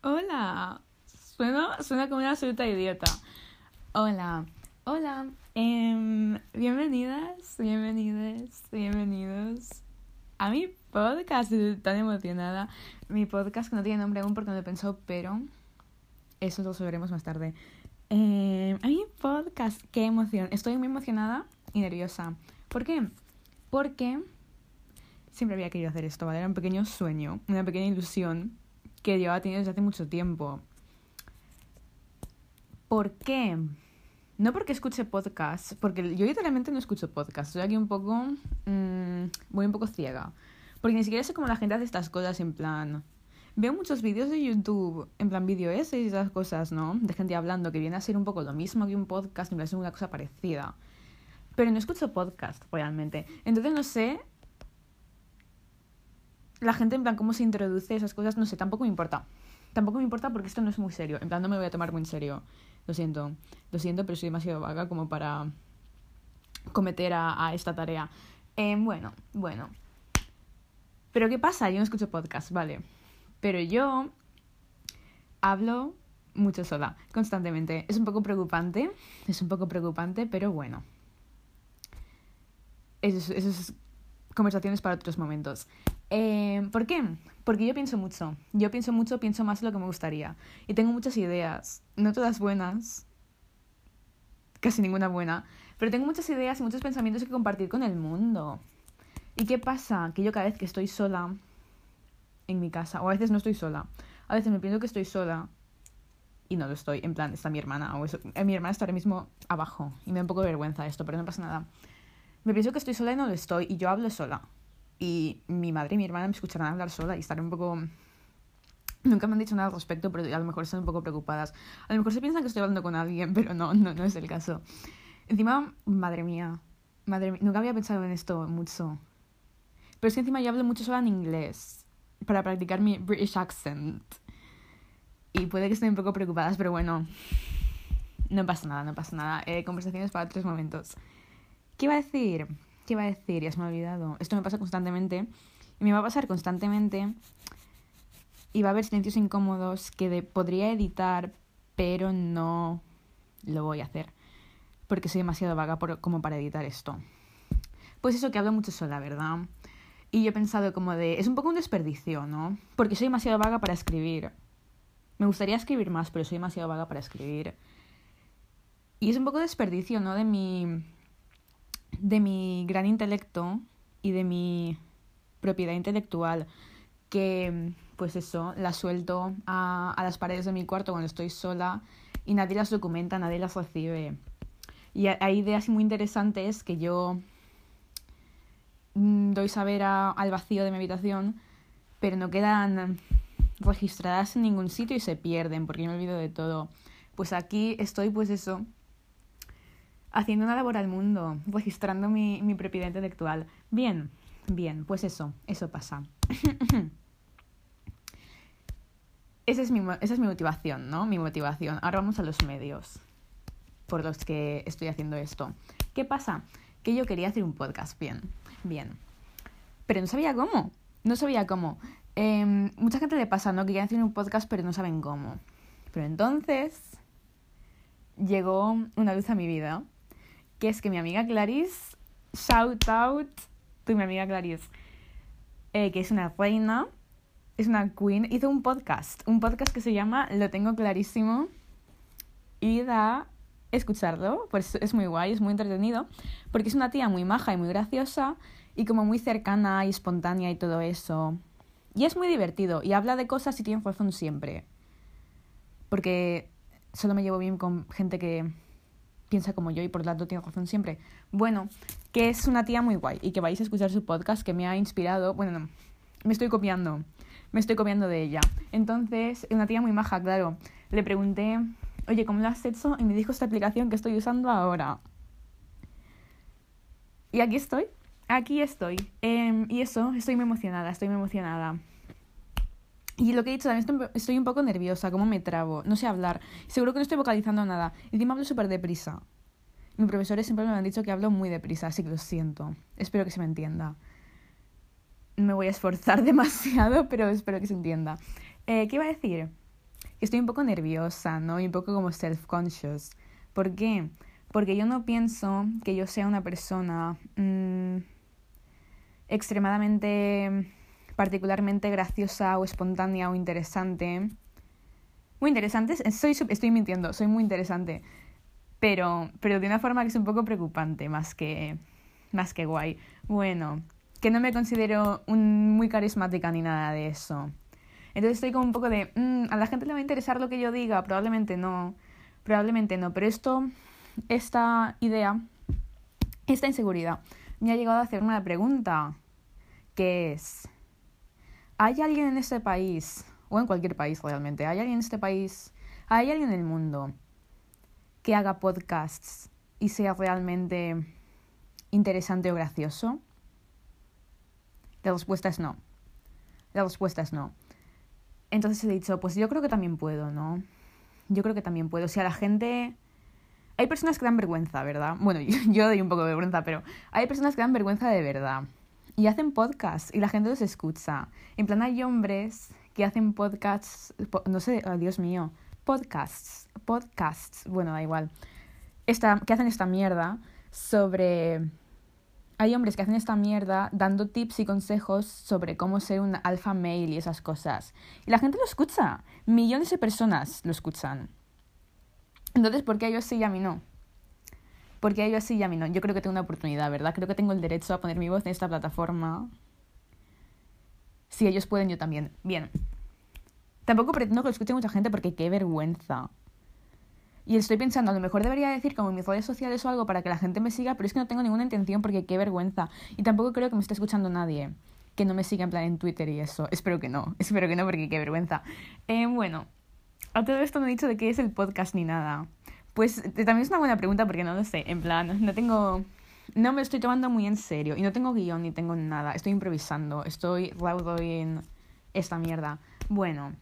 Hola. Suena, suena como una absoluta idiota. Hola. Hola. Em, bienvenidas, bienvenidas, bienvenidos a mi podcast. Estoy tan emocionada. Mi podcast que no tiene nombre aún porque no lo pensado, pero eso lo sabremos más tarde. Em, a mi podcast, qué emoción. Estoy muy emocionada y nerviosa. ¿Por qué? Porque siempre había querido hacer esto, ¿vale? Era un pequeño sueño, una pequeña ilusión que llevaba teniendo desde hace mucho tiempo. ¿Por qué? No porque escuche podcast, porque yo literalmente no escucho podcast. Estoy aquí un poco. Mmm, voy un poco ciega. Porque ni siquiera sé cómo la gente hace estas cosas en plan. Veo muchos vídeos de YouTube, en plan vídeo ese y esas cosas, ¿no? De gente hablando, que viene a ser un poco lo mismo que un podcast, me parece una cosa parecida. Pero no escucho podcast realmente. Entonces no sé la gente en plan cómo se introduce esas cosas, no sé, tampoco me importa. Tampoco me importa porque esto no es muy serio. En plan, no me voy a tomar muy en serio. Lo siento. Lo siento, pero soy demasiado vaga como para cometer a, esta tarea. Eh, bueno, bueno. Pero ¿qué pasa? Yo no escucho podcast, vale. Pero yo hablo mucho sola, constantemente. Es un poco preocupante, es un poco preocupante, pero bueno. Eso, eso es conversaciones para otros momentos. Eh, ¿Por qué? Porque yo pienso mucho. Yo pienso mucho, pienso más de lo que me gustaría. Y tengo muchas ideas. No todas buenas. Casi ninguna buena. Pero tengo muchas ideas y muchos pensamientos que compartir con el mundo. ¿Y qué pasa? Que yo cada vez que estoy sola en mi casa, o a veces no estoy sola, a veces me pienso que estoy sola y no lo estoy. En plan, está mi hermana, o. Eh, mi hermana está ahora mismo abajo. Y me da un poco de vergüenza esto, pero no pasa nada. Me pienso que estoy sola y no lo estoy, y yo hablo sola y mi madre y mi hermana me escucharán hablar sola y estaré un poco... Nunca me han dicho nada al respecto, pero a lo mejor están un poco preocupadas. A lo mejor se piensan que estoy hablando con alguien, pero no, no, no es el caso. Encima, madre mía, madre mía, nunca había pensado en esto mucho. Pero es que encima yo hablo mucho sola en inglés, para practicar mi British accent. Y puede que estén un poco preocupadas, pero bueno, no pasa nada, no pasa nada. Eh, conversaciones para otros momentos. ¿Qué iba a decir? ¿Qué iba a decir? Ya se me ha olvidado. Esto me pasa constantemente. Y me va a pasar constantemente. Y va a haber silencios incómodos que podría editar, pero no lo voy a hacer. Porque soy demasiado vaga como para editar esto. Pues eso que hablo mucho sola, ¿verdad? Y yo he pensado como de... Es un poco un desperdicio, ¿no? Porque soy demasiado vaga para escribir. Me gustaría escribir más, pero soy demasiado vaga para escribir. Y es un poco desperdicio, ¿no? De mi de mi gran intelecto y de mi propiedad intelectual que pues eso, la suelto a, a, las paredes de mi cuarto cuando estoy sola y nadie las documenta, nadie las recibe. Y hay ideas muy interesantes que yo mm, doy saber a, al vacío de mi habitación, pero no quedan registradas en ningún sitio y se pierden porque yo me olvido de todo. Pues aquí estoy pues eso, haciendo una labor al mundo, registrando mi, mi propiedad intelectual. Bien, bien, pues eso, eso pasa. esa, es mi, esa es mi motivación, ¿no? Mi motivación. Ahora vamos a los medios por los que estoy haciendo esto. ¿Qué pasa? Que yo quería hacer un podcast, bien, bien. Pero no sabía cómo, no sabía cómo. Eh, mucha gente le pasa, ¿no? Que quieren hacer un podcast pero no saben cómo. Pero entonces llegó una luz a mi vida que es que mi amiga Clarice, shout out to mi amiga Clarice, eh, que es una reina, es una queen, hizo un podcast, un podcast que se llama Lo tengo clarísimo. Y da escucharlo, pues es muy guay, es muy entretenido, porque es una tía muy maja y muy graciosa y como muy cercana y espontánea y todo eso. Y es muy divertido y habla de cosas y tiene razón siempre. Porque solo me llevo bien con gente que piensa como yo y por lo tanto tiene razón siempre. Bueno, que es una tía muy guay y que vais a escuchar su podcast que me ha inspirado. Bueno, no, me estoy copiando, me estoy copiando de ella. Entonces, una tía muy maja, claro. Le pregunté, oye, ¿cómo lo has hecho? Y me dijo esta aplicación que estoy usando ahora. Y aquí estoy, aquí estoy. Eh, y eso, estoy muy emocionada, estoy muy emocionada. Y lo que he dicho, también estoy un poco nerviosa, como me trabo, no sé hablar. Seguro que no estoy vocalizando nada. Encima hablo súper deprisa. Mis profesores siempre me han dicho que hablo muy deprisa, así que lo siento. Espero que se me entienda. Me voy a esforzar demasiado, pero espero que se entienda. Eh, ¿Qué iba a decir? estoy un poco nerviosa, ¿no? Y un poco como self-conscious. ¿Por qué? Porque yo no pienso que yo sea una persona mmm, extremadamente, particularmente graciosa o espontánea o interesante. Muy interesante, soy, estoy mintiendo, soy muy interesante. Pero, pero de una forma que es un poco preocupante, más que, más que guay. Bueno, que no me considero un, muy carismática ni nada de eso. Entonces estoy como un poco de, mm, a la gente le va a interesar lo que yo diga, probablemente no, probablemente no, pero esto, esta idea, esta inseguridad, me ha llegado a hacer una pregunta, que es, ¿hay alguien en este país, o en cualquier país realmente, ¿hay alguien en este país, hay alguien en el mundo que haga podcasts y sea realmente interesante o gracioso? La respuesta es no. La respuesta es no. Entonces he dicho, pues yo creo que también puedo, ¿no? Yo creo que también puedo. O sea, la gente... Hay personas que dan vergüenza, ¿verdad? Bueno, yo, doy un poco de vergüenza, pero hay personas que dan vergüenza de verdad. Y hacen podcasts y la gente los escucha. En plan, hay hombres que hacen podcasts, no sé, oh, Dios mío, podcasts, podcasts, bueno, da igual. Esta, que hacen esta mierda sobre hay hombres que hacen esta mierda dando tips y consejos sobre cómo ser un alfa male y esas cosas. Y la gente lo escucha. Millones de personas lo escuchan. Entonces, ¿por qué a ellos sí y a mí no? ¿Por qué a ellos sí y a mí no? Yo creo que tengo una oportunidad, ¿verdad? Creo que tengo el derecho a poner mi voz en esta plataforma. Si ellos pueden, yo también. Bien. Tampoco pretendo que lo escuche mucha gente porque qué vergüenza. Y estoy pensando, a lo mejor debería decir como en mis redes sociales o algo para que la gente me siga, pero es que no tengo ninguna intención porque qué vergüenza. Y tampoco creo que me esté escuchando nadie que no me siga en plan en Twitter y eso. Espero que no, espero que no porque qué vergüenza. Eh, bueno, a todo esto no he dicho de qué es el podcast ni nada. Pues eh, también es una buena pregunta porque no lo sé. En plan, no tengo... No me estoy tomando muy en serio y no tengo guion ni tengo nada. Estoy improvisando, estoy raudo en esta mierda. Bueno,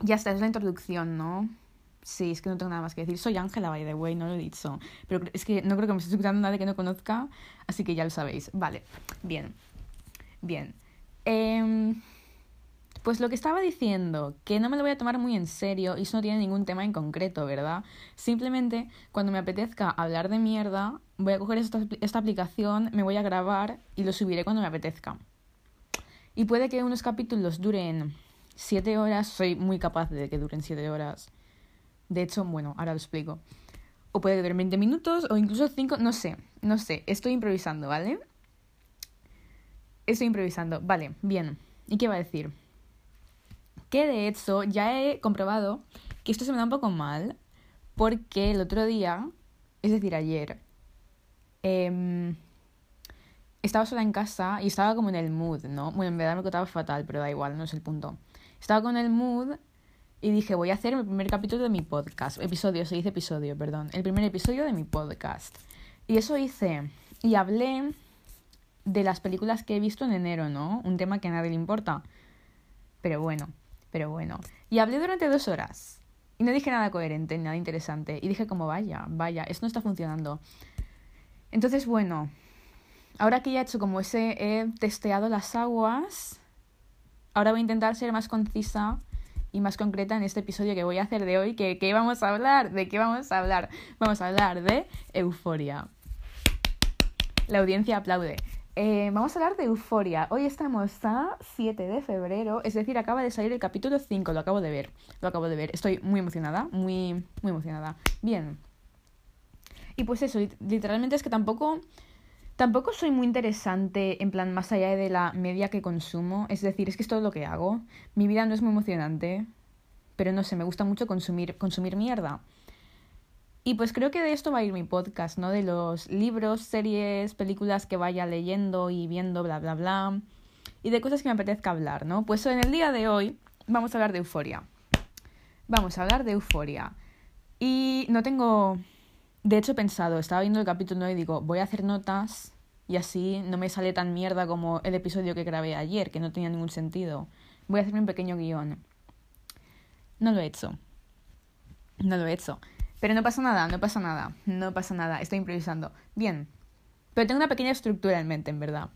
ya está, es la introducción, ¿no? Sí, es que no tengo nada más que decir. Soy Ángela, by the way, no lo he dicho. Pero es que no creo que me esté escuchando nadie que no conozca, así que ya lo sabéis. Vale, bien. Bien. Eh, pues lo que estaba diciendo, que no me lo voy a tomar muy en serio y eso no tiene ningún tema en concreto, ¿verdad? Simplemente cuando me apetezca hablar de mierda, voy a coger esta, aplicación, me voy a grabar y lo subiré cuando me apetezca. Y puede que unos capítulos duren siete horas, soy muy capaz de que duren siete horas de hecho, bueno, ahora lo explico. O puede durar 20 minutos o incluso 5, no sé, no sé. Estoy improvisando, ¿vale? Estoy improvisando. Vale, bien. ¿Y qué va a decir? Que de hecho ya he comprobado que esto se me da un poco mal porque el otro día, es decir, ayer, eh, estaba sola en casa y estaba como en el mood, ¿no? Bueno, en verdad me contaba fatal, pero da igual, no es el punto. Estaba con el mood y dije, voy a hacer el primer capítulo de mi podcast. Episodio, se dice episodio, perdón. El primer episodio de mi podcast. Y eso hice. Y hablé de las películas que he visto en enero, ¿no? Un tema que a nadie le importa. Pero bueno, pero bueno. Y hablé durante dos horas. Y no dije nada coherente, nada interesante. Y dije como, vaya, vaya, esto no está funcionando. Entonces, bueno, ahora que ya he hecho como ese, he testeado las aguas, ahora voy a intentar ser más concisa y más concreta en este episodio que voy a hacer de hoy. Que, ¿Qué vamos a hablar? ¿De qué vamos a hablar? Vamos a hablar de euforia. La audiencia aplaude. Eh, vamos a hablar de euforia. Hoy estamos a 7 de febrero, es decir, acaba de salir el capítulo 5, lo acabo de ver. Lo acabo de ver. Estoy muy emocionada, muy, muy emocionada. Bien. Y pues eso, literalmente es que tampoco Tampoco soy muy interesante, en plan, más allá de la media que consumo. Es decir, es que es todo lo que hago. Mi vida no es muy emocionante, pero no sé, me gusta mucho consumir, consumir mierda. Y pues creo que de esto va a ir mi podcast, ¿no? De los libros, series, películas que vaya leyendo y viendo, bla, bla, bla. Y de cosas que me apetezca hablar, ¿no? Pues en el día de hoy vamos a hablar de euforia. Vamos a hablar de euforia. Y no tengo de hecho, he pensado, estaba viendo el capítulo y digo, voy a hacer notas y así no me sale tan mierda como el episodio que grabé ayer, que no tenía ningún sentido. Voy a hacerme un pequeño guion. No lo he hecho. No lo he hecho. Pero no pasa nada, no pasa nada, no pasa nada, estoy improvisando. Bien. Pero tengo una pequeña estructura en mente, en verdad.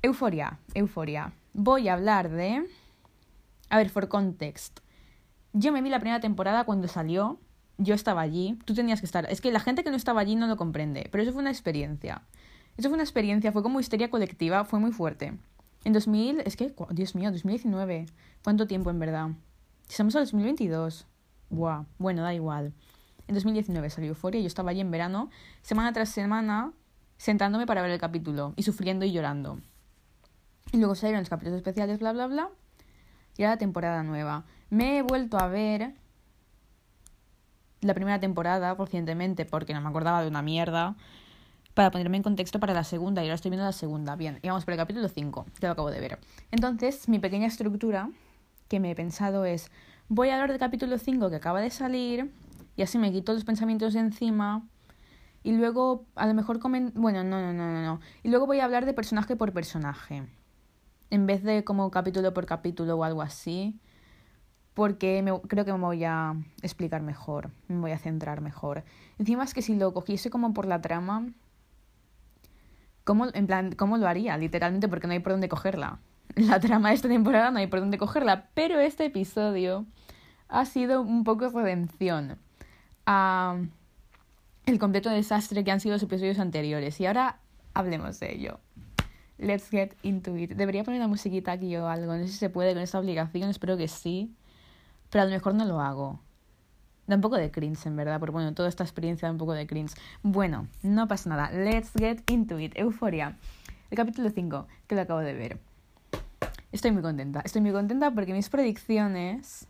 Euforia, euforia. Voy a hablar de... A ver, for context. Yo me vi la primera temporada cuando salió, yo estaba allí, tú tenías que estar. Es que la gente que no estaba allí no lo comprende, pero eso fue una experiencia. Eso fue una experiencia, fue como histeria colectiva, fue muy fuerte. En 2000, es que, Dios mío, 2019. ¿Cuánto tiempo en verdad? Estamos en 2022. Buah, bueno, da igual. En 2019 salió Euforia, yo estaba allí en verano, semana tras semana, sentándome para ver el capítulo y sufriendo y llorando. Y luego salieron los capítulos especiales, bla, bla, bla. Y era la temporada nueva. Me he vuelto a ver la primera temporada recientemente porque no me acordaba de una mierda para ponerme en contexto para la segunda y ahora estoy viendo la segunda. Bien, y vamos por el capítulo 5, que lo acabo de ver. Entonces, mi pequeña estructura que me he pensado es, voy a hablar del capítulo 5 que acaba de salir y así me quito los pensamientos de encima y luego a lo mejor comen... Bueno, no, no, no, no, no. Y luego voy a hablar de personaje por personaje. En vez de como capítulo por capítulo o algo así. Porque me, creo que me voy a explicar mejor. Me voy a centrar mejor. Encima es que si lo cogiese como por la trama. ¿Cómo, en plan, ¿cómo lo haría? Literalmente porque no hay por dónde cogerla. La trama de esta temporada no hay por dónde cogerla. Pero este episodio ha sido un poco redención. a el completo desastre que han sido los episodios anteriores. Y ahora hablemos de ello. Let's get into it. Debería poner una musiquita aquí o algo. No sé si se puede con esta obligación, espero que sí. Pero a lo mejor no lo hago. Da un poco de cringe, en verdad, porque bueno, toda esta experiencia da un poco de cringe. Bueno, no pasa nada. Let's get into it. Euforia. El capítulo 5, que lo acabo de ver. Estoy muy contenta. Estoy muy contenta porque mis predicciones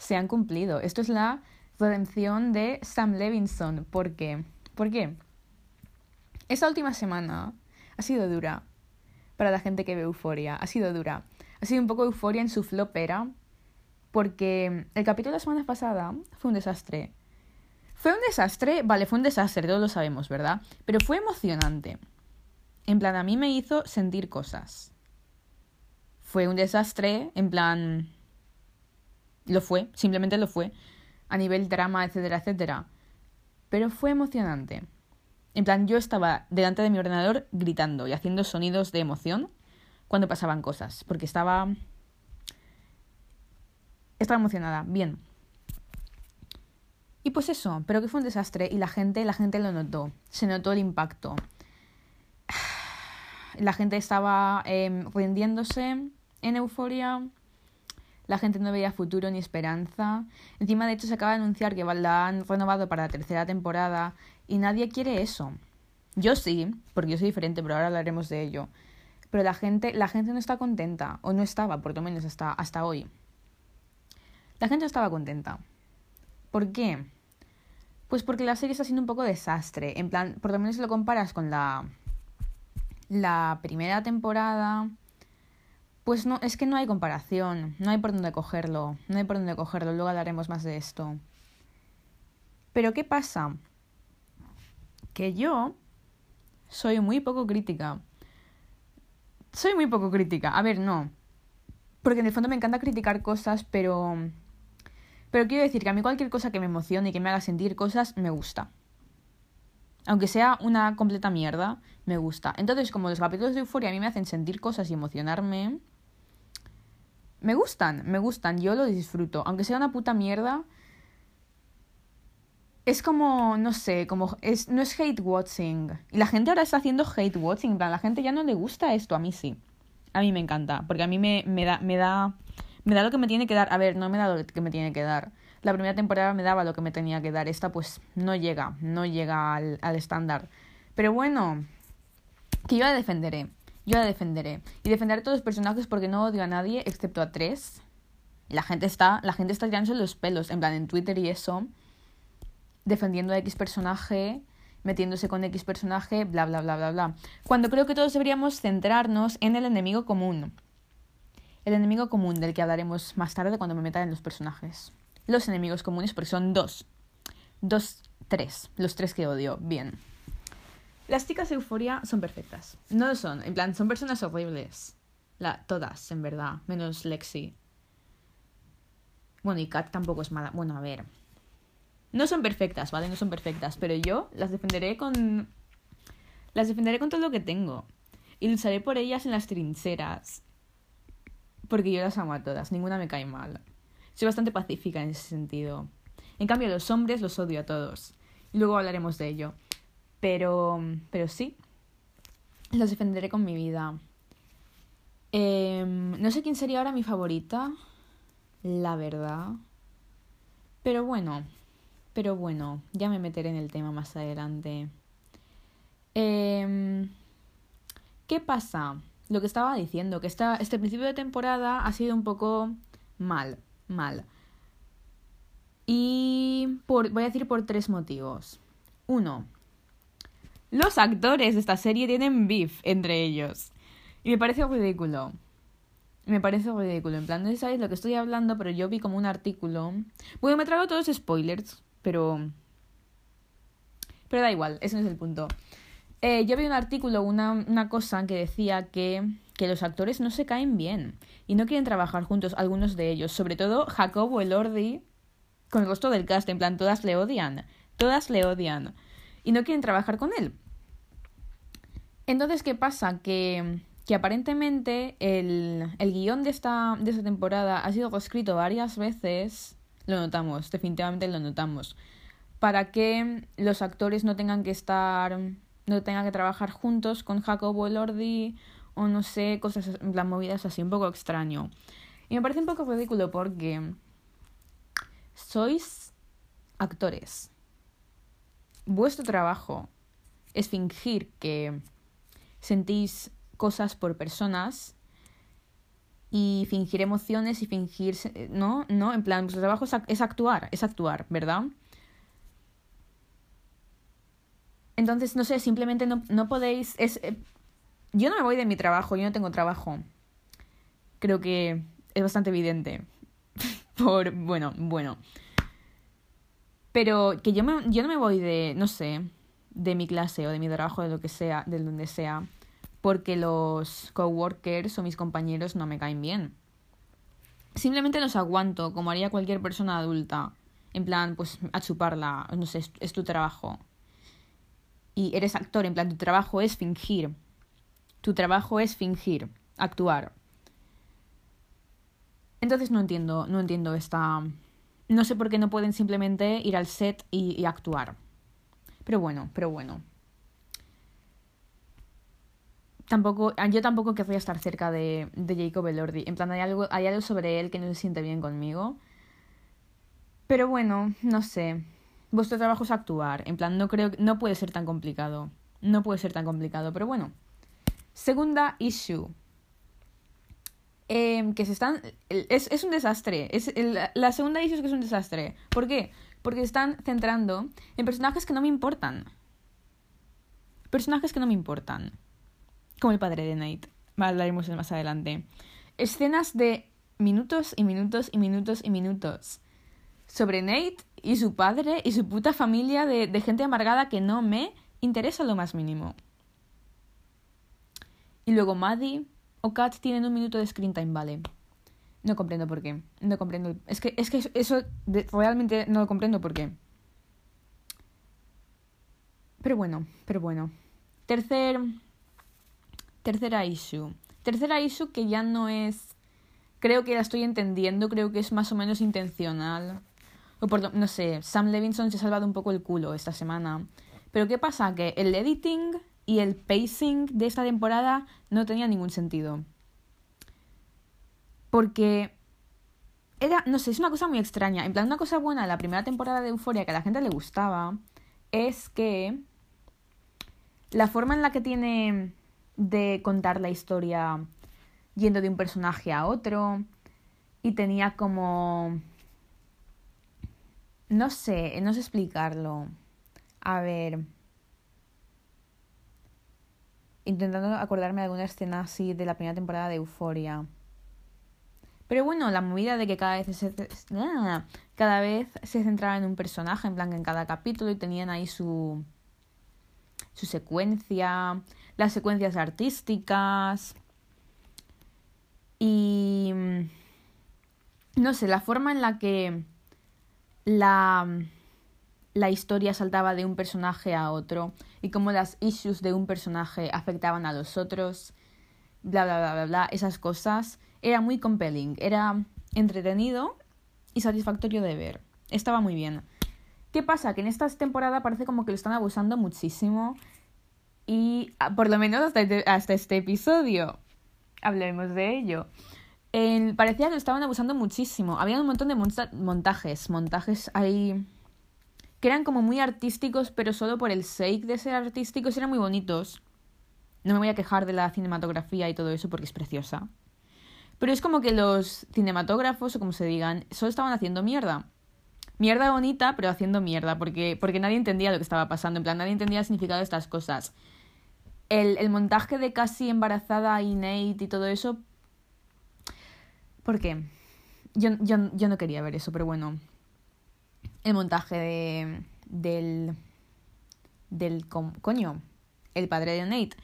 se han cumplido. Esto es la redención de Sam Levinson. ¿Por qué? ¿Por qué? Esta última semana ha sido dura para la gente que ve Euforia. Ha sido dura. Ha sido un poco euforia en su flopera. Porque el capítulo de la semana pasada fue un desastre. Fue un desastre, vale, fue un desastre, todos lo sabemos, ¿verdad? Pero fue emocionante. En plan, a mí me hizo sentir cosas. Fue un desastre, en plan... Lo fue, simplemente lo fue a nivel drama, etcétera, etcétera. Pero fue emocionante. En plan, yo estaba delante de mi ordenador gritando y haciendo sonidos de emoción cuando pasaban cosas, porque estaba... Estaba emocionada, bien. Y pues eso, pero que fue un desastre y la gente, la gente lo notó, se notó el impacto. La gente estaba eh, rindiéndose en euforia, la gente no veía futuro ni esperanza. Encima, de hecho, se acaba de anunciar que la han renovado para la tercera temporada y nadie quiere eso. Yo sí, porque yo soy diferente, pero ahora hablaremos de ello. Pero la gente, la gente no está contenta, o no estaba, por lo menos hasta, hasta hoy. La gente no estaba contenta. ¿Por qué? Pues porque la serie está siendo un poco desastre. En plan, por lo menos si lo comparas con la, la primera temporada pues no, es que no hay comparación, no hay por dónde cogerlo, no hay por dónde cogerlo, luego hablaremos más de esto. Pero ¿qué pasa? Que yo soy muy poco crítica. Soy muy poco crítica. A ver, no. Porque en el fondo me encanta criticar cosas, pero... Pero quiero decir que a mí cualquier cosa que me emocione y que me haga sentir cosas, me gusta. Aunque sea una completa mierda, me gusta. Entonces, como los capítulos de Euforia a mí me hacen sentir cosas y emocionarme, me gustan, me gustan, yo lo disfruto. Aunque sea una puta mierda, es como, no sé, como es, no es hate watching. Y la gente ahora está haciendo hate watching, la gente ya no le gusta esto, a mí sí. A mí me encanta, porque a mí me, me da, me da, me da lo que me tiene que dar. A ver, no me da lo que me tiene que dar. La primera temporada me daba lo que me tenía que dar. Esta pues no llega, no llega al estándar. Pero bueno, que yo la defenderé. Yo la defenderé. Y defenderé a todos los personajes porque no odio a nadie excepto a tres. La gente está, la gente está tirándose los pelos, en plan en Twitter y eso, defendiendo a X personaje, metiéndose con X personaje, bla, bla, bla, bla, bla. Cuando creo que todos deberíamos centrarnos en el enemigo común. El enemigo común del que hablaremos más tarde cuando me meta en los personajes. Los enemigos comunes, porque son dos. Dos, tres. Los tres que odio. Bien. Las chicas de Euforia son perfectas. No lo son, en plan, son personas horribles. Todas, en verdad, menos Lexi. Bueno, y Kat tampoco es mala. Bueno, a ver. No son perfectas, ¿vale? No son perfectas, pero yo las defenderé con... Las defenderé con todo lo que tengo. Y lucharé por ellas en las trincheras. Porque yo las amo a todas, ninguna me cae mal. Soy bastante pacífica en ese sentido. En cambio, los hombres los odio a todos. Y luego hablaremos de ello. Pero, pero sí, los defenderé con mi vida. Em, no sé quién sería ahora mi favorita, la verdad. Pero bueno, pero bueno, ya me meteré en el tema más adelante. Eh, ¿Qué pasa? Lo que estaba diciendo, que esta, este principio de temporada ha sido un poco mal, mal. Y por, voy a decir por tres motivos. Uno, los actores de esta serie tienen beef entre ellos. Y me parece ridículo. Me parece ridículo. En plan, no sabéis lo que estoy hablando, pero yo vi como un artículo. Bueno, me trago todos spoilers, pero. Pero da igual, ese no es el punto. Eh, yo vi un artículo, una, una cosa que decía que, que los actores no se caen bien y no quieren trabajar juntos, algunos de ellos. Sobre todo Jacobo Elordi con el resto del cast, en plan, todas le odian. Todas le odian. Y no quieren trabajar con él. Entonces, ¿qué pasa? Que, que aparentemente el, el guion de esta, de esta temporada ha sido escrito varias veces. Lo notamos, definitivamente lo notamos. Para que los actores no tengan que estar no tenga que trabajar juntos con Jacobo Elordi o no sé, cosas, las movidas así, un poco extraño. Y me parece un poco ridículo porque sois actores. Vuestro trabajo es fingir que sentís cosas por personas y fingir emociones y fingir, ¿no? No, en plan, vuestro trabajo es actuar, es actuar, ¿verdad? Entonces, no sé, simplemente no, no podéis... Es, eh, yo no me voy de mi trabajo, yo no tengo trabajo. Creo que es bastante evidente. Por, bueno, bueno. Pero que yo, me, yo no me voy de, no sé, de mi clase o de mi trabajo, de lo que sea, de donde sea, porque los coworkers o mis compañeros no me caen bien. Simplemente los aguanto, como haría cualquier persona adulta. En plan, pues a chuparla, no sé, es tu trabajo y eres actor, en plan, tu trabajo es fingir. Tu trabajo es fingir, actuar. Entonces no entiendo, no entiendo esta... No sé por qué no pueden simplemente ir al set y, actuar. Pero bueno, pero bueno. Tampoco, yo tampoco querría estar cerca de, de Jacob Elordi. En plan, hay algo, hay algo sobre él que no se siente bien conmigo. Pero bueno, no sé vuestro trabajo es actuar. En plan, no creo, no puede ser tan complicado. No puede ser tan complicado, pero bueno. Segunda issue. Em, que se están. Es, es un desastre. Es la segunda issue es que es un desastre. ¿Por qué? Porque están centrando en personajes que no me importan. Personajes que no me importan. Como el padre de Nate. Hablaremos más adelante. Escenas de minutos y minutos y minutos y minutos. Sobre Nate y su padre y su puta familia de, de gente amargada que no me interesa lo más mínimo. Y luego Maddie o Kat tienen un minuto de screen time, vale. No comprendo por qué. No comprendo. Es que, es que eso realmente no lo comprendo por qué. Pero bueno, pero bueno. Tercer. Tercera issue. Tercera issue que ya no es. Creo que la estoy entendiendo, creo que es más o menos intencional. O por, no sé, Sam Levinson se ha salvado un poco el culo esta semana. Pero ¿qué pasa? Que el editing y el pacing de esta temporada no tenía ningún sentido. Porque era, no sé, es una cosa muy extraña. En plan, una cosa buena de la primera temporada de Euforia que a la gente le gustaba es que la forma en la que tiene de contar la historia yendo de un personaje a otro y tenía como no sé, no sé explicarlo. A ver. Intentando acordarme de alguna escena así de la primera temporada de Euforia. Pero bueno, la movida de que cada vez se, cada vez se centraba en un personaje, en plan en cada capítulo, y tenían ahí su, su secuencia, las secuencias artísticas. Y. No sé, la forma en la que la, la historia saltaba de un personaje a otro y cómo las issues de un personaje afectaban a los otros, bla, bla, bla, bla, bla, esas cosas. Era muy compelling, era entretenido y satisfactorio de ver. Estaba muy bien. ¿Qué pasa? Que en esta temporada parece como que lo están abusando muchísimo. Y ah, por lo menos hasta este, hasta este episodio. Hablemos de ello. parecía que lo estaban abusando muchísimo. Había un montón de montajes. Montajes ahí. Que eran como muy artísticos, pero solo por el sake de ser artísticos eran muy bonitos. No me voy a quejar de la cinematografía y todo eso porque es preciosa. Pero es como que los cinematógrafos, o como se digan, solo estaban haciendo mierda mierda bonita, pero haciendo mierda, porque, porque nadie entendía lo que estaba pasando, en plan, nadie entendía el significado de estas cosas. El, el montaje de casi embarazada y Nate y todo eso. ¿Por qué? Yo, yo, yo no quería ver eso, pero bueno. El montaje de. del. del. coño. El padre de Nate.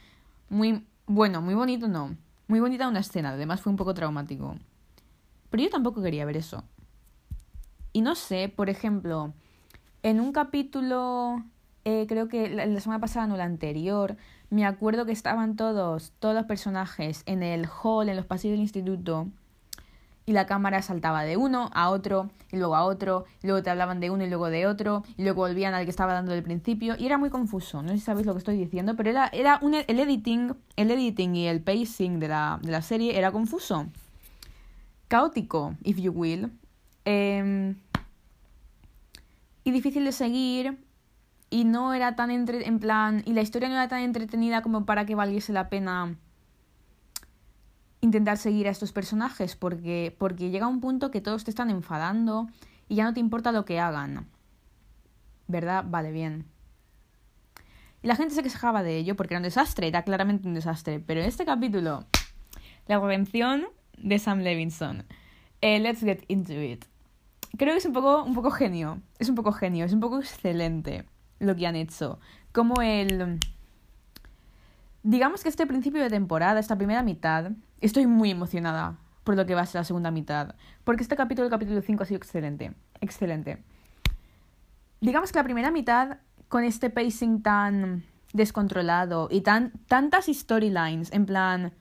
Muy. Bueno, muy bonito no. Muy bonita una escena, además fue un poco traumático. Pero yo tampoco quería ver eso. Y no sé, por ejemplo, en un capítulo, eh, creo que la, semana pasada, no la anterior, me acuerdo que estaban todos, todos los personajes en el hall, en los pasillos del instituto, y la cámara saltaba de uno a otro, y luego a otro, y luego te hablaban de uno y luego de otro, y luego volvían al que estaba dando del principio, y era muy confuso, no sé si sabéis lo que estoy diciendo, pero era, era un, el editing, el editing y el pacing de la, de la serie era confuso. Caótico, if you will. Eh, y difícil de seguir y no era tan entre en plan y la historia no era tan entretenida como para que valiese la pena intentar seguir a estos personajes porque porque llega un punto que todos te están enfadando y ya no te importa lo que hagan. ¿Verdad? Vale, bien. Y la gente se quejaba de ello porque era un desastre, era claramente un desastre. Pero en este capítulo, la redención de Sam Levinson. Eh, let's get into it creo que es un poco, un poco genio. Es un poco genio, es un poco excelente lo que han hecho. Como el... Digamos que este principio de temporada, esta primera mitad, estoy muy emocionada por lo que va a ser la segunda mitad. Porque este capítulo, el capítulo 5, ha sido excelente. Excelente. Digamos que la primera mitad, con este pacing tan descontrolado y tan tantas storylines, en plan,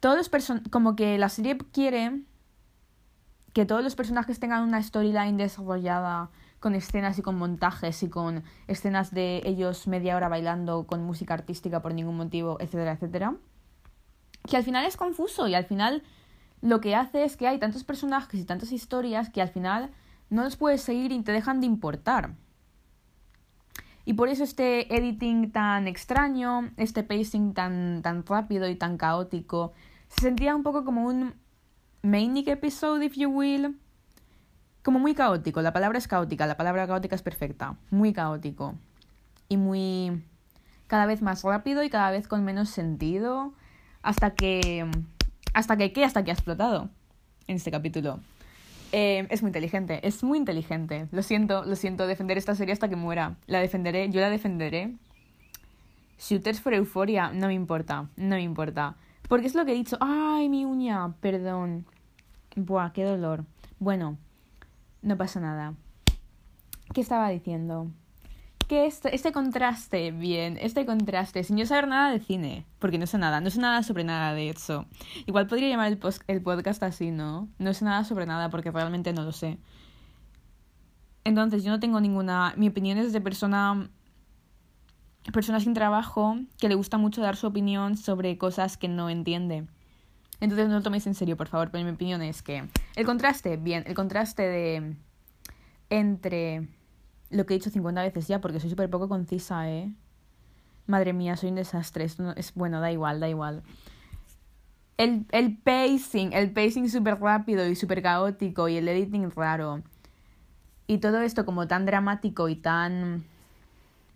todos los como que la serie quiere que todos los personajes tengan una storyline desarrollada con escenas y con montajes y con escenas de ellos media hora bailando con música artística por ningún motivo, etcétera, etcétera. Que al final es confuso y al final lo que hace es que hay tantos personajes y tantas historias que al final no los puedes seguir y te dejan de importar. Y por eso este editing tan extraño, este pacing tan, tan rápido y tan caótico, se sentía un poco como un Manic episode, if you will. Como muy caótico. La palabra es caótica. La palabra caótica es perfecta. Muy caótico. Y muy. cada vez más rápido y cada vez con menos sentido. Hasta que. Hasta que, ¿qué? Hasta que ha explotado. En este capítulo. Eh, es muy inteligente, es muy inteligente. Lo siento, lo siento, defender esta serie hasta que muera. La defenderé, yo la defenderé. Shooters for Euphoria, no me importa, no me importa. Porque es lo que he dicho. ¡Ay, mi uña! Perdón. Buah, qué dolor. Bueno, no pasa nada. ¿Qué estaba diciendo? Que este, este contraste, bien, este contraste, sin yo saber nada de cine, porque no sé nada, no sé nada sobre nada de eso. Igual podría llamar el, el podcast así, ¿no? No sé nada sobre nada porque realmente no lo sé. Entonces, yo no tengo ninguna. Mi opinión es de persona. Persona sin trabajo que le gusta mucho dar su opinión sobre cosas que no entiende. Entonces no lo toméis en serio, por favor, pero mi opinión es que el contraste, bien, el contraste de entre lo que he dicho 50 veces ya, porque soy súper poco concisa, ¿eh? Madre mía, soy un desastre. Esto es bueno, da igual, da igual. El, el pacing, el pacing súper rápido y súper caótico y el editing raro. Y todo esto como tan dramático y tan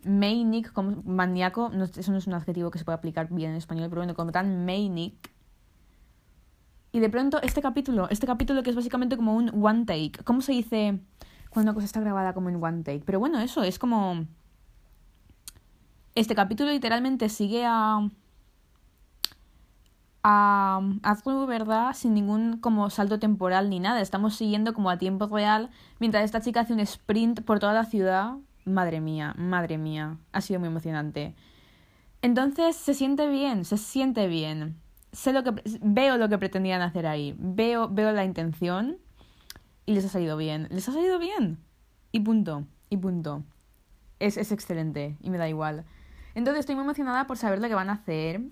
manic, como maníaco, eso no es un adjetivo que se puede aplicar bien en español, pero bueno, como tan manic y de pronto este capítulo, este capítulo que es básicamente como un one take. ¿Cómo se dice cuando una cosa está grabada como en one take? Pero bueno, eso es como... Este capítulo literalmente sigue a... a Azul, ¿verdad? Sin ningún como salto temporal ni nada. Estamos siguiendo como a tiempo real mientras esta chica hace un sprint por toda la ciudad. Madre mía, madre mía. Ha sido muy emocionante. Entonces se siente bien, se siente bien sé lo que veo lo que pretendían hacer ahí, veo, veo la intención y les ha salido bien. Les ha salido bien. Y punto. Y punto. Es, es excelente y me da igual. Entonces estoy muy emocionada por saber lo que van a hacer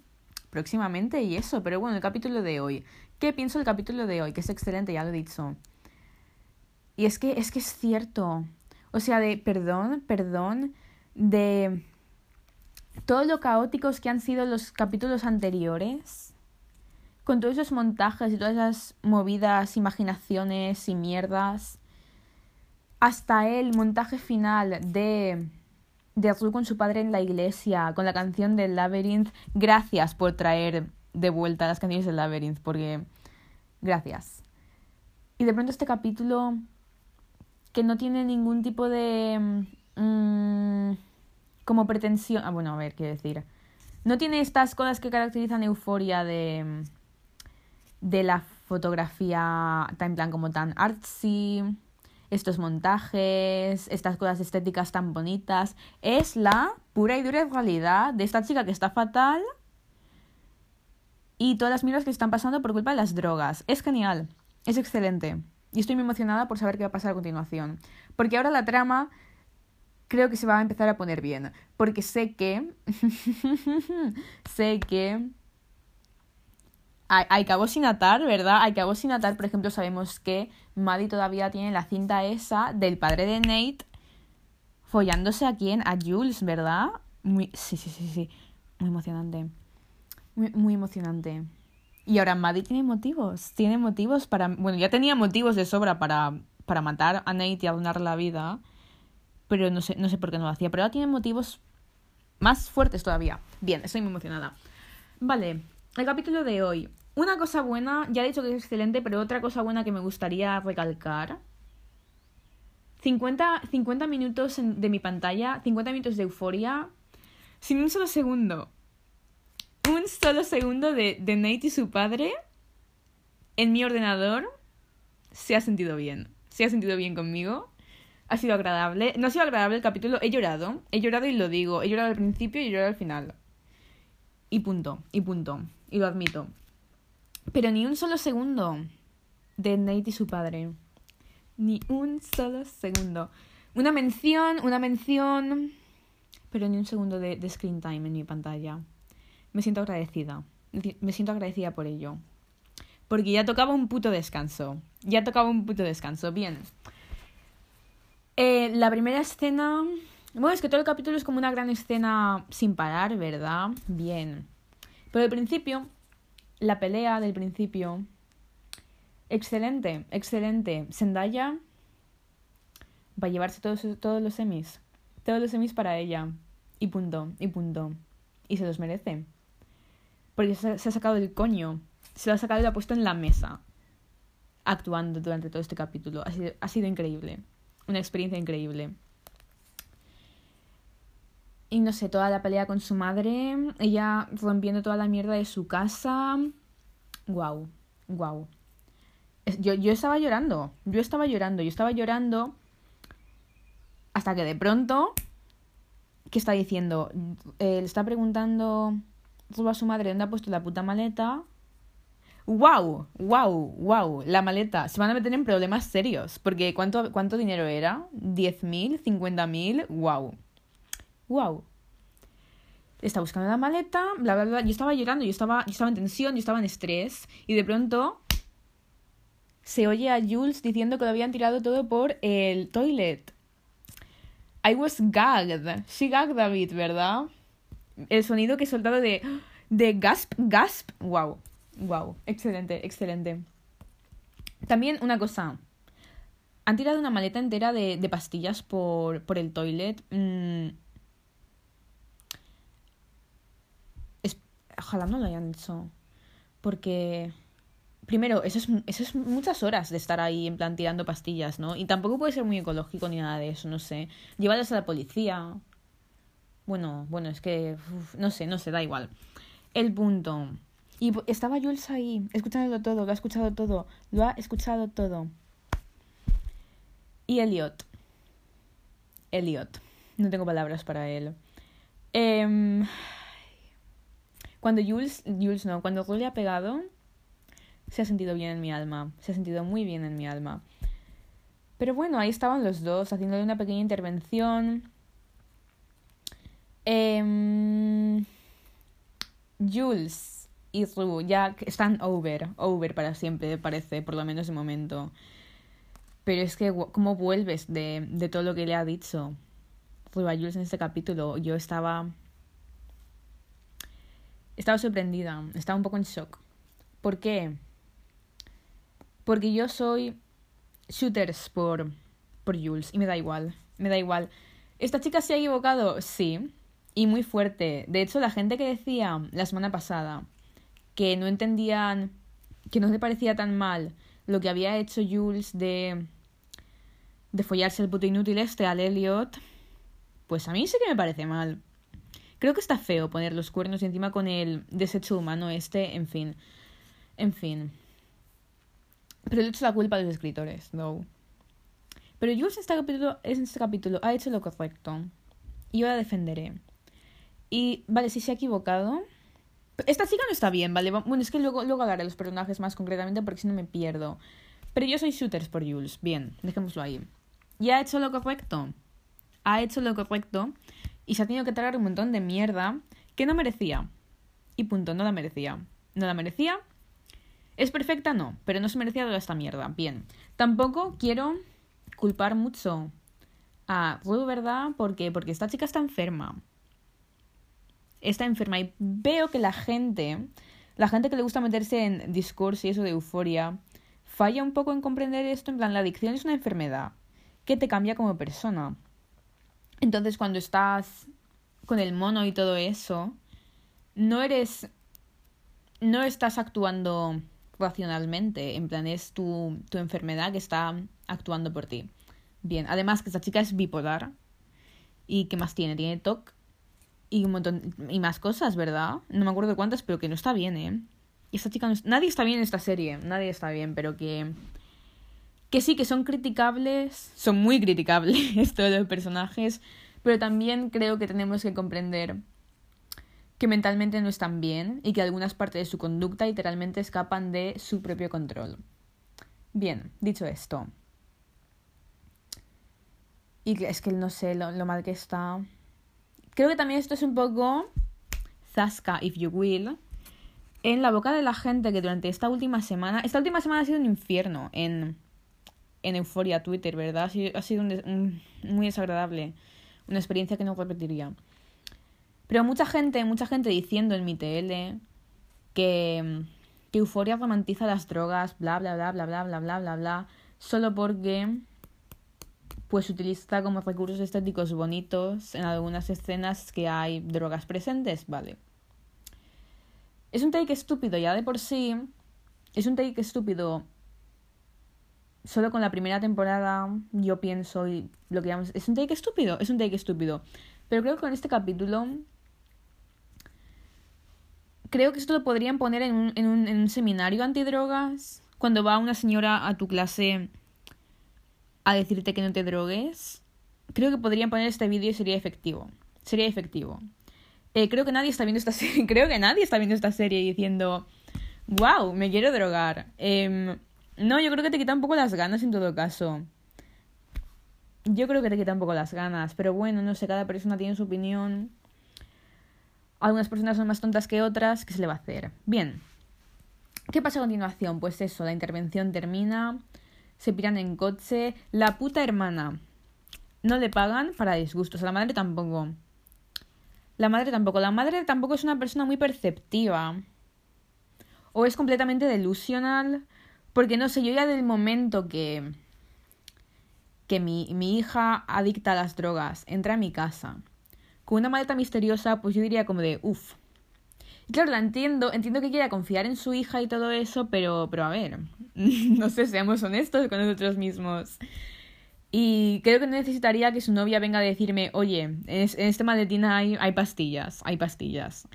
próximamente y eso. Pero bueno, el capítulo de hoy. ¿Qué pienso del capítulo de hoy? Que es excelente, ya lo he dicho. Y es que es que es cierto. O sea, de perdón, perdón, de todo lo caóticos que han sido los capítulos anteriores, con todos esos montajes y todas esas movidas, imaginaciones y mierdas, hasta el montaje final de de Azul con su padre en la iglesia, con la canción del Labyrinth. Gracias por traer de vuelta las canciones del Labyrinth, porque gracias. Y de pronto este capítulo que no tiene ningún tipo de mm, como pretensión, ah bueno, a ver, qué decir. No tiene estas cosas que caracterizan Euforia de de la fotografía tan plan como tan artsy, estos montajes, estas cosas estéticas tan bonitas. Es la pura y dura realidad de esta chica que está fatal y todas las miras que están pasando por culpa de las drogas. Es genial, es excelente. Y estoy muy emocionada por saber qué va a pasar a continuación. Porque ahora la trama creo que se va a empezar a poner bien. Porque sé que... sé que... Hay, cabo sin atar, ¿verdad? Hay cabo sin atar, por ejemplo, sabemos que Maddie todavía tiene la cinta esa del padre de Nate follándose a quién? A Jules, ¿verdad? Muy, sí, sí, sí, sí. Muy emocionante. Muy, muy emocionante. Y ahora Maddie tiene motivos. Tiene motivos para. Bueno, ya tenía motivos de sobra para, para matar a Nate y a la vida. Pero no sé, no sé por qué no lo hacía. Pero ahora tiene motivos más fuertes todavía. Bien, estoy muy emocionada. Vale, el capítulo de hoy. Una cosa buena, ya he dicho que es excelente, pero otra cosa buena que me gustaría recalcar. 50, 50 minutos de mi pantalla, 50 minutos de euforia, sin un solo segundo. Un solo segundo de, de Nate y su padre en mi ordenador se ha sentido bien. Se ha sentido bien conmigo. Ha sido agradable. No ha sido agradable el capítulo. He llorado. He llorado y lo digo. He llorado al principio y he llorado al final. Y punto. Y punto y lo admito. Pero ni un solo segundo de Nate y su padre. Ni un solo segundo. Una mención, una mención, pero ni un segundo de, screen time en mi pantalla. Me siento agradecida. Me siento agradecida por ello. Porque ya tocaba un puto descanso. Ya tocaba un puto descanso. Bien. Eh, la primera escena... Bueno, es que todo el capítulo es como una gran escena sin parar, ¿verdad? Bien. Pero al principio, la pelea del principio, excelente, excelente. Zendaya va a llevarse todos, todos los semis. Todos los semis para ella. Y punto, y punto. Y se los merece. Porque se, ha sacado el coño. Se lo ha sacado y lo ha puesto en la mesa. Actuando durante todo este capítulo. Ha sido, ha sido increíble. Una experiencia increíble. Y no sé, toda la pelea con su madre, ella rompiendo toda la mierda de su casa. Guau, guau. Yo, yo estaba llorando, yo estaba llorando, yo estaba llorando hasta que de pronto, ¿qué está diciendo? Eh, le está preguntando a su madre dónde ha puesto la puta maleta. ¡Wow! ¡Wow! ¡Wow! La maleta. Se van a meter en problemas serios. Porque ¿cuánto, cuánto dinero era? ¿10.000? ¿50.000? ¡Wow! Wow. Estaba buscando la maleta, bla, bla, bla. Yo estaba llorando, yo estaba, yo estaba en tensión, yo estaba en estrés. Y de pronto se oye a Jules diciendo que lo habían tirado todo por el toilet. I was gagged. She gagged bit, ¿verdad? El sonido que he soltado de, de gasp, gasp. Wow. Wow. Excelente, excelente. También una cosa. Han tirado una maleta entera de, de pastillas por, por el toilet. Mm, ojalá no lo hayan hecho. Porque, primero, eso es, eso es muchas horas de estar ahí en plan tirando pastillas, ¿no? Y tampoco puede ser muy ecológico ni nada de eso, no sé. Llevarlas a la policía. Bueno, bueno, es que, no sé, no sé, da igual. El punto. Y estaba Jules ahí, escuchándolo todo, lo ha escuchado todo, lo ha escuchado todo. Y Elliot. Elliot. No tengo palabras para él. Eh, cuando Jules, Jules no, cuando Jules le ha pegado, se ha sentido bien en mi alma, se ha sentido muy bien en mi alma. Pero bueno, ahí estaban los dos haciéndole una pequeña intervención. Em, Jules y Ru ya están over, over para siempre, parece, por lo menos de momento. Pero es que, ¿cómo vuelves de, de todo lo que le ha dicho Ru a Jules en este capítulo? Yo estaba. Estaba sorprendida, estaba un poco en shock. ¿Por qué? Porque yo soy shooters por, por Jules y me da igual, me da igual. ¿Esta chica se ha equivocado? Sí, y muy fuerte. De hecho, la gente que decía la semana pasada que no entendían, que no le parecía tan mal lo que había hecho Jules de, de follarse el puto inútil este al Elliot, pues a mí sí que me parece mal. Creo que está feo poner los cuernos encima con el desecho humano este, en fin. En fin. Pero le hecho la culpa a los escritores, no. Pero Jules en este capítulo, en este capítulo ha hecho lo correcto. Y yo la defenderé. Y, vale, si se ha equivocado. Esta chica no está bien, ¿vale? Bueno, es que luego, luego hablaré de los personajes más concretamente porque si no me pierdo. Pero yo soy shooters por Jules. Bien, dejémoslo ahí. Y ha hecho lo correcto. Ha hecho lo correcto. Y se ha tenido que tragar un montón de mierda que no merecía. Y punto, no la merecía. No la merecía ¿Es perfecta? No, pero no se merecía toda esta mierda. Bien. Tampoco quiero culpar mucho a Ruth, ¿verdad? Porque, porque esta chica está enferma. Está enferma y veo que la gente, la gente que le gusta meterse en discurso y eso de euforia, falla un poco en comprender esto. En plan, la adicción es una enfermedad que te cambia como persona. Entonces, cuando estás con el mono y todo eso, no eres. No estás actuando racionalmente, en plan es tu, tu enfermedad que está actuando por ti. Bien, además que esta chica es bipolar. ¿Y qué más tiene? Tiene TOC y un montón y más cosas, ¿verdad? No me acuerdo de cuántas, pero que no está bien, ¿eh? Y esta chica no nadie está bien en esta serie, nadie está bien, pero que que sí que son criticables, son muy criticables todos los personajes, pero también creo que tenemos que comprender que mentalmente no están bien y que algunas partes de su conducta literalmente escapan de su propio control. Bien, dicho esto. Y es que no sé lo, mal que está. Creo que también esto es un poco zasca, if you will, en la boca de la gente que durante esta última semana. Esta última semana ha sido un infierno en, en Euforia Twitter, ¿verdad? Ha sido, sido muy desagradable. Una experiencia que no repetiría. Pero mucha gente, mucha gente diciendo en mi TL que, que Euforia romantiza las drogas, bla, bla, bla, bla, bla, bla, bla, bla, bla, solo porque pues utiliza como recursos estéticos bonitos en algunas escenas que hay drogas presentes, vale. Es un take estúpido ya de por sí. Es un take estúpido solo con la primera temporada, yo pienso, y lo que llamamos, es un take estúpido, es un take estúpido. Pero creo que con este capítulo creo que esto lo podrían poner en un, en un, en un seminario antidrogas. Cuando va una señora a tu clase a decirte que no te drogues. Creo que podrían poner este vídeo y sería efectivo. Sería efectivo. Eh, creo que nadie está viendo esta serie. Creo que nadie está viendo esta serie diciendo. Wow, me quiero drogar. Eh, no, yo creo que te quita un poco las ganas en todo caso. Yo creo que te quita un poco las ganas. Pero bueno, no sé, cada persona tiene su opinión. Algunas personas son más tontas que otras, ¿qué se le va a hacer? Bien. ¿Qué pasa a continuación? Pues eso, la intervención termina, se piran en coche, la puta hermana no le pagan para disgustos, a la madre tampoco. La madre tampoco, la madre tampoco es una persona muy perceptiva. O es completamente delusional, porque no sé, yo ya del momento que que mi, mi hija adicta a las drogas entra a mi casa con una maleta misteriosa, pues yo diría como de, uff. Claro, la entiendo, entiendo que quiera confiar en su hija y todo eso, pero, pero a ver, no sé, seamos honestos con nosotros mismos. Y creo que necesitaría que su novia venga a decirme, oye, en, este maletín hay, hay pastillas, hay pastillas.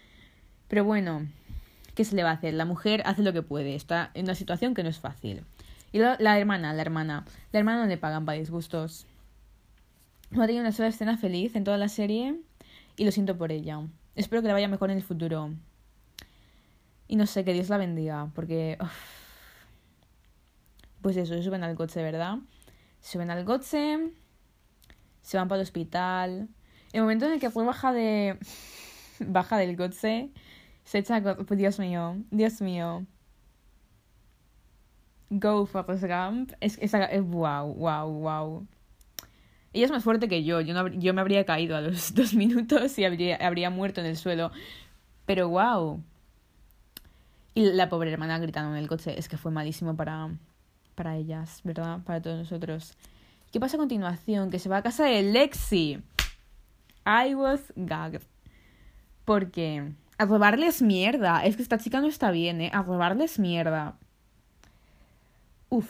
Pero bueno, ¿qué se le va a hacer? La mujer hace lo que puede, está en una situación que no es fácil. Y la, la hermana, la hermana, la hermana no le pagan para disgustos. No ha tenido una sola escena feliz en toda la serie y lo siento por ella. Espero que le vaya mejor en el futuro. Y no sé, que Dios la bendiga, porque... Pues eso, suben al coche, ¿verdad? Suben al coche, se van para el hospital. El momento en el que fue baja de. baja del coche, se echa. Dios mío, Dios mío. Go Forrest Gump. Es, es, es wow, wow, wow. Ella es más fuerte que yo. Yo, no, yo me habría caído a los dos minutos y habría, habría muerto en el suelo. Pero wow. Y la pobre hermana gritando en el coche. Es que fue malísimo para, para ellas, ¿verdad? Para todos nosotros. ¿Qué pasa a continuación? Que se va a casa de Lexi. I was gagged. Porque a robarles mierda. Es que esta chica no está bien, ¿eh? A robarles mierda. Uf.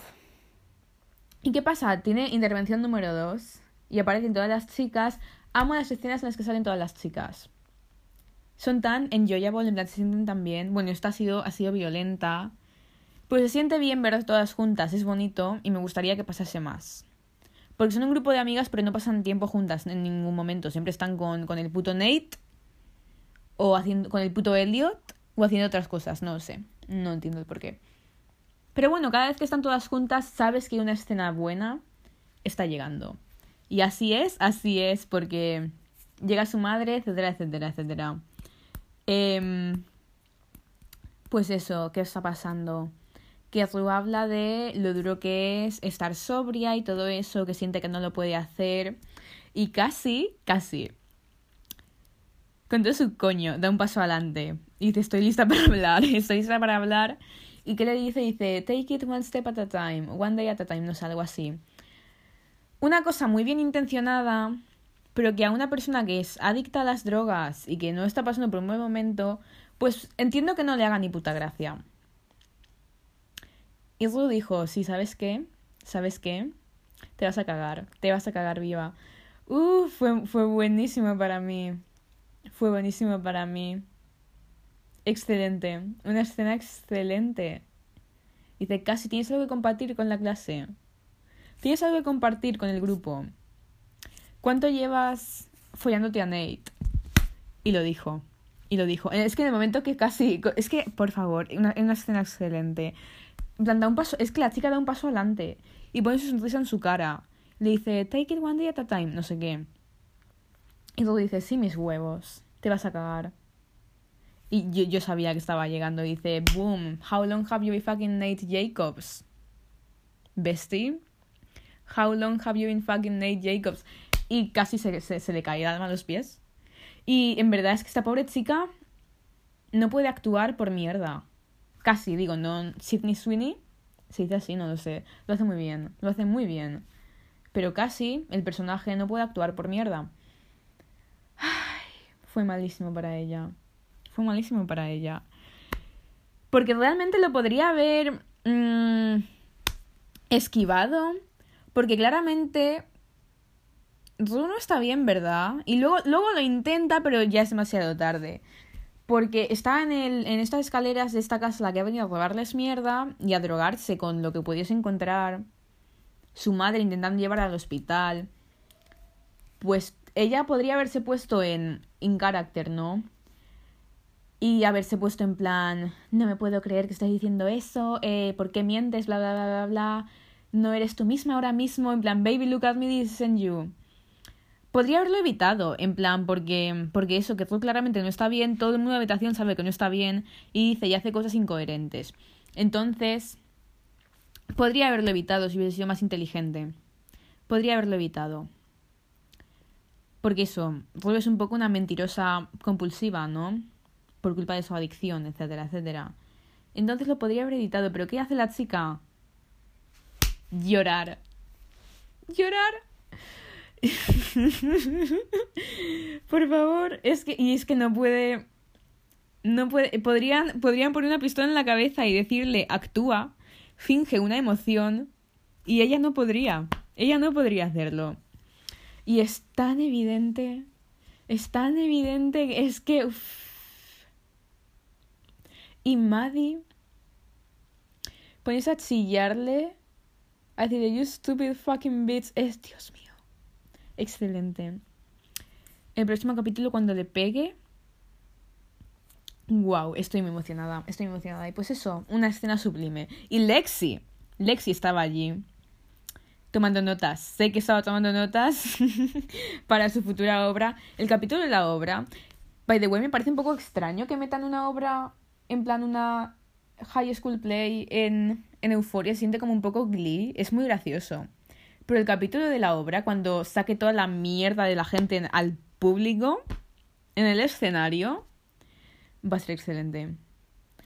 ¿Y qué pasa? Tiene intervención número 2 y aparecen todas las chicas. Amo las escenas en las que salen todas las chicas. Son tan enjoyable, en plan se sienten tan bien. Bueno, esta ha sido, ha sido violenta. Pues se siente bien verlas todas juntas, es bonito y me gustaría que pasase más. Porque son un grupo de amigas, pero no pasan tiempo juntas en ningún momento. Siempre están con, con el puto Nate o haciendo con el puto Elliot o haciendo otras cosas, no sé. No entiendo el por qué. Pero bueno, cada vez que están todas juntas, sabes que una escena buena está llegando. Y así es, así es, porque llega su madre, etcétera, etcétera, etcétera. Em, pues eso, ¿qué está pasando? Que Ru habla de lo duro que es estar sobria y todo eso, que siente que no lo puede hacer. Y casi, casi, con todo su coño, da un paso adelante. Y dice, estoy lista para hablar, estoy lista para hablar. ¿Y qué le dice? Dice, take it one step at a time, one day at a time, no sé, algo así. Una cosa muy bien intencionada, pero que a una persona que es adicta a las drogas y que no está pasando por un buen momento, pues entiendo que no le haga ni puta gracia. Y Ru dijo, sí, ¿sabes qué? ¿Sabes qué? Te vas a cagar, te vas a cagar viva. Uh, fue, fue buenísimo para mí. Fue buenísimo para mí. Excelente. Una escena excelente. Dice, casi tienes algo que compartir con la clase. Tienes algo que compartir con el grupo. ¿Cuánto llevas follándote a Nate? Y lo dijo. Y lo dijo. Es que en el momento que casi. Es que, por favor, una, una escena excelente. da un paso. Es que la chica da un paso adelante. Y pone su sonrisa en su cara. Le dice, take it one day at a time. No sé qué. Y luego dice, sí, mis huevos. Te vas a cagar. Y yo, yo sabía que estaba llegando. Dice, boom, how long have you been fucking Nate Jacobs? Bestie. How long have you been fucking Nate Jacobs? Y casi se, se, le caía a los pies. Y en verdad es que esta pobre chica no puede actuar por mierda. Casi, digo, no. Sidney Sweeney se dice así, no lo sé. Lo hace muy bien. Lo hace muy bien. Pero casi el personaje no puede actuar por mierda. Fue malísimo para ella. Fue malísimo para ella. Porque realmente lo podría haber mmm, esquivado. Porque claramente Ru está bien, ¿verdad? Y luego, luego lo intenta, pero ya es demasiado tarde. Porque está en, el, en estas escaleras de esta casa la que ha venido a robarles mierda y a drogarse con lo que pudiese encontrar. Su madre intentando llevar al hospital. Pues ella podría haberse puesto en, en carácter, ¿no? y haberse puesto en plan, no me puedo creer que estás diciendo eso, eh, ¿por qué mientes? Bla, bla, bla, bla, bla. No eres tú misma ahora mismo, en plan, baby, look at me, this and you. Podría haberlo evitado, en plan, porque, porque eso, que tú claramente no está bien, todo el mundo de la habitación sabe que no está bien y dice y hace cosas incoherentes. Entonces, podría haberlo evitado si hubiese sido más inteligente. Podría haberlo evitado. Porque eso, Rue es un poco una mentirosa compulsiva, ¿no? por culpa de su adicción, etcétera, etcétera. Entonces lo podría haber editado, pero ¿qué hace la chica? Llorar. Llorar. por favor, es que y es que no puede no puede podrían podrían poner una pistola en la cabeza y decirle actúa, finge una emoción y ella no podría. Ella no podría hacerlo. Y es tan evidente, es tan evidente, es que y Maddie pones a chillarle, a decirle, you stupid fucking bitch, es Dios mío. Excelente. El próximo capítulo, cuando le pegue. Wow, estoy muy emocionada. Estoy muy emocionada. Y pues eso, una escena sublime. Y Lexi. Lexi estaba allí. Tomando notas. Sé que estaba tomando notas para su futura obra. El capítulo de la obra, by the way, me parece un poco extraño que metan una obra en plan una high school play en, en Euforia. Siente como un poco glee. Es muy gracioso. Pero el capítulo de la obra, cuando saque toda la mierda de la gente al público, en el escenario, va a ser excelente.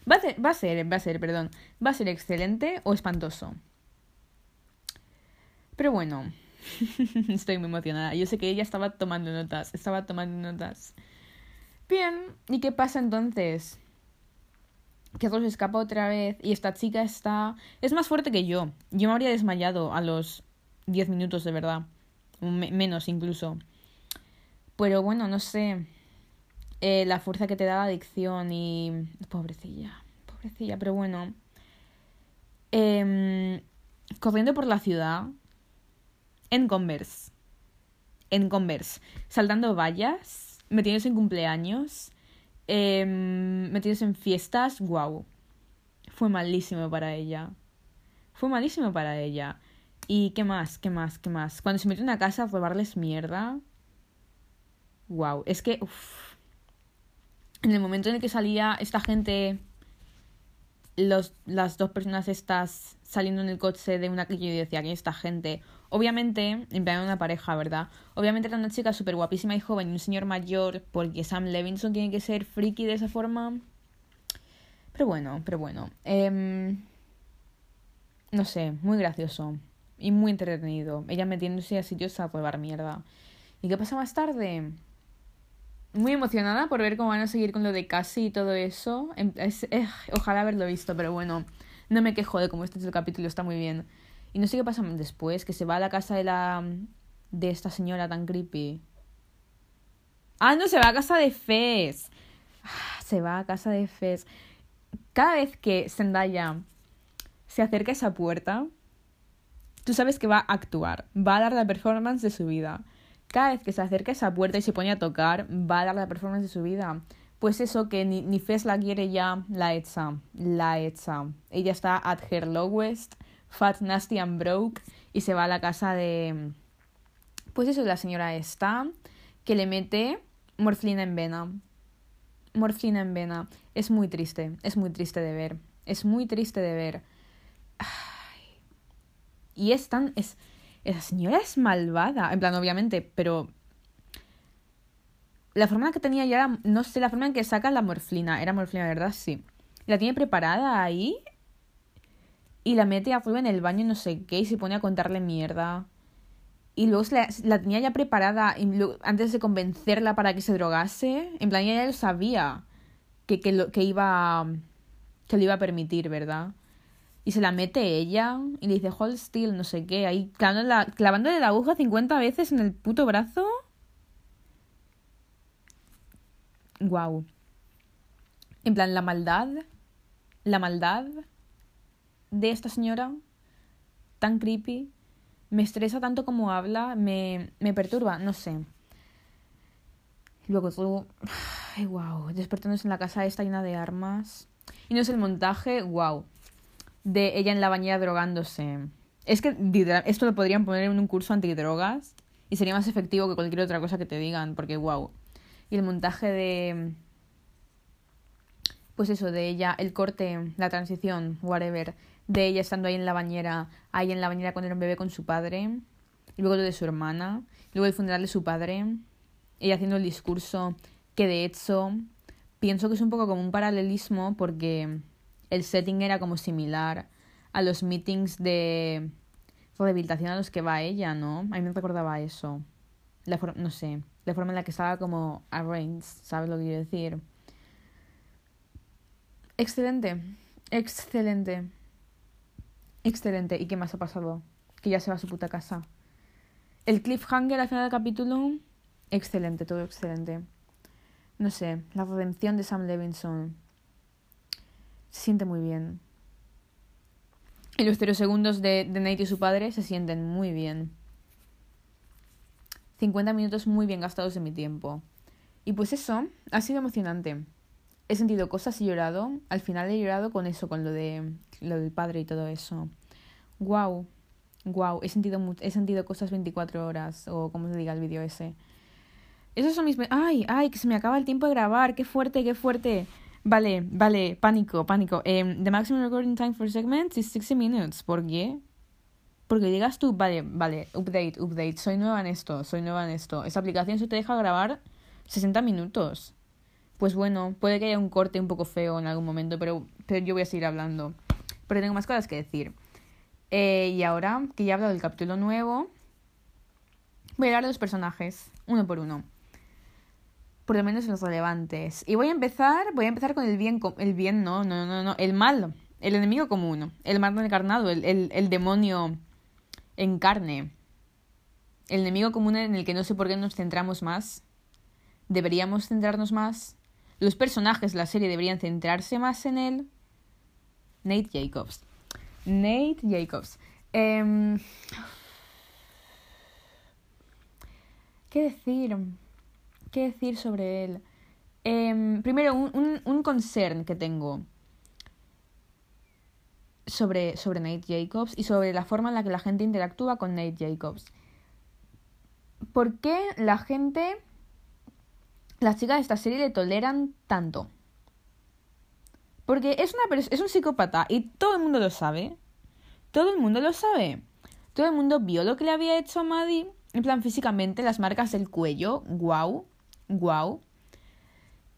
Va a ser, va a ser, va a ser, perdón, va a ser excelente o espantoso. Pero bueno, estoy muy emocionada. Yo sé que ella estaba tomando notas, estaba tomando notas. Bien, ¿y qué pasa entonces? Que se escapa otra vez y esta chica está... Es más fuerte que yo. Yo me habría desmayado a los 10 minutos de verdad. menos incluso. Pero bueno, no sé. Eh, la fuerza que te da la adicción y... Pobrecilla, pobrecilla, pero bueno. Eh, corriendo por la ciudad, en Converse. En Converse. Saltando vallas, metiéndose en cumpleaños, eh, metiéndose en fiestas, wow. Fue malísimo para ella. Fue malísimo para ella. ¿Y qué más? ¿Qué más? ¿Qué más? Cuando se metió en una casa a robarles mierda. Wow. Es que. En el momento en el que salía esta gente. Los, las dos personas estas saliendo en el coche de una que yo decía que esta gente Obviamente, en plan una pareja, ¿verdad? Obviamente era una chica súper guapísima y joven y un señor mayor, porque Sam Levinson tiene que ser friki de esa forma. Pero bueno, pero bueno. Em, no sé, muy gracioso y muy entretenido. Ella metiéndose a sitios a probar mierda. ¿Y qué pasa más tarde? Muy emocionada por ver cómo van a seguir con lo de Cassie y todo eso. Em, eh, ojalá haberlo visto, pero bueno, no me quejo de cómo este es el capítulo, está muy bien. Y no sé qué pasa después, que se va a la casa de la. de esta señora tan creepy. Ah, no, se va a casa de Fez. Ah, se va a casa de Fez. Cada vez que Zendaya se acerca a esa puerta, tú sabes que va a actuar, va a dar la performance de su vida. Cada vez que se acerca a esa puerta y se pone a tocar, va a dar la performance de su vida. Pues eso, que ni, ni Fez la quiere ya, la hecha, la hecha. Ella está at her lowest Fat, Nasty and Broke y se va a la casa de... Pues eso, la señora esta, que le mete morfina en vena. Morfina en vena. Es muy triste, es muy triste de ver. Es muy triste de ver. Y es tan... Es, esa señora es malvada. En plan, obviamente, pero... La forma que tenía ya era... No sé, la forma en que saca la morfina. Era morfina, ¿verdad? Sí. La tiene preparada ahí y la mete a fuego en el baño, no sé qué, y se pone a contarle mierda. Y luego la, tenía ya preparada antes de convencerla para que se drogase. En plan, ella ya lo sabía que, que, lo, que iba que lo iba a permitir, ¿verdad? Y se la mete ella y le dice, hold still, no sé qué, ahí clavándole la, la aguja 50 veces en el puto brazo. Wow. En plan, la maldad. La maldad de esta señora tan creepy me estresa tanto como habla, me, me perturba, no sé. Luego todo, ay, wow, despertándose en la casa esta llena de armas. Y no es el montaje, wow, de ella en la bañera drogándose. Es que esto lo podrían poner en un curso antidrogas y sería más efectivo que cualquier otra cosa que te digan, porque wow. Y el montaje de pues eso, de ella, el corte, la transición, whatever, de ella estando ahí en la bañera, ahí en la bañera cuando era un bebé con su padre, y luego lo de su hermana, luego el funeral de su padre, ella haciendo el discurso, que de hecho pienso que es un poco como un paralelismo porque el setting era como similar a los meetings de rehabilitación a los que va ella, ¿no? A mí me recordaba eso. La no sé, la forma en la que estaba como arranged, ¿sabes lo que quiero decir? Excelente, excelente. Excelente. ¿Y qué más ha pasado? Que ya se va a su puta casa. El cliffhanger al final del capítulo, excelente, todo excelente. No sé, la redención de Sam Levinson se siente muy bien. Y los segundos de, de Nate y su padre se sienten muy bien. 50 minutos muy bien gastados de mi tiempo. Y pues eso, ha sido emocionante. He sentido cosas y llorado. Al final he llorado con eso, con lo de lo del padre y todo eso. Wow. Wow, he sentido, he sentido cosas 24 horas, o como se diga el vídeo ese. Esos son mis... ¡Ay, ay! Que se me acaba el tiempo de grabar. ¡Qué fuerte, qué fuerte! Vale, vale, pánico, pánico. Um, the maximum recording time for segments is 60 minutes. ¿Por qué? Porque digas tú, vale, vale, update, update. Soy nueva en esto, soy nueva en esto. Esa aplicación se te deja grabar 60 minutos. Pues bueno, puede que haya un corte un poco feo en algún momento, pero, pero yo voy a seguir hablando. Pero tengo más cosas que decir. Eh, y ahora que ya he hablado del capítulo nuevo, voy a hablar de los personajes, uno por uno por lo menos los relevantes. Y voy a empezar, voy a empezar con el bien, el bien, no, no, no, no, el mal, el enemigo común, el mal encarnado, el, el, el demonio en carne. El enemigo común en el que no sé por qué nos centramos más. Deberíamos centrarnos más. Los personajes de la serie deberían centrarse más en él. Nate Jacobs. Nate Jacobs. Eh... ¿Qué decir? ¿Qué decir sobre él? Em, primero, un, un, concern que tengo sobre, sobre Nate Jacobs y sobre la forma en la que la gente interactúa con Nate Jacobs. ¿Por qué la gente, las chicas de esta serie le toleran tanto? Porque es, una, es un psicópata y todo el mundo lo sabe. Todo el mundo lo sabe. Todo el mundo vio lo que le había hecho a Maddie. En plan, físicamente, las marcas del cuello. Wow. Wow.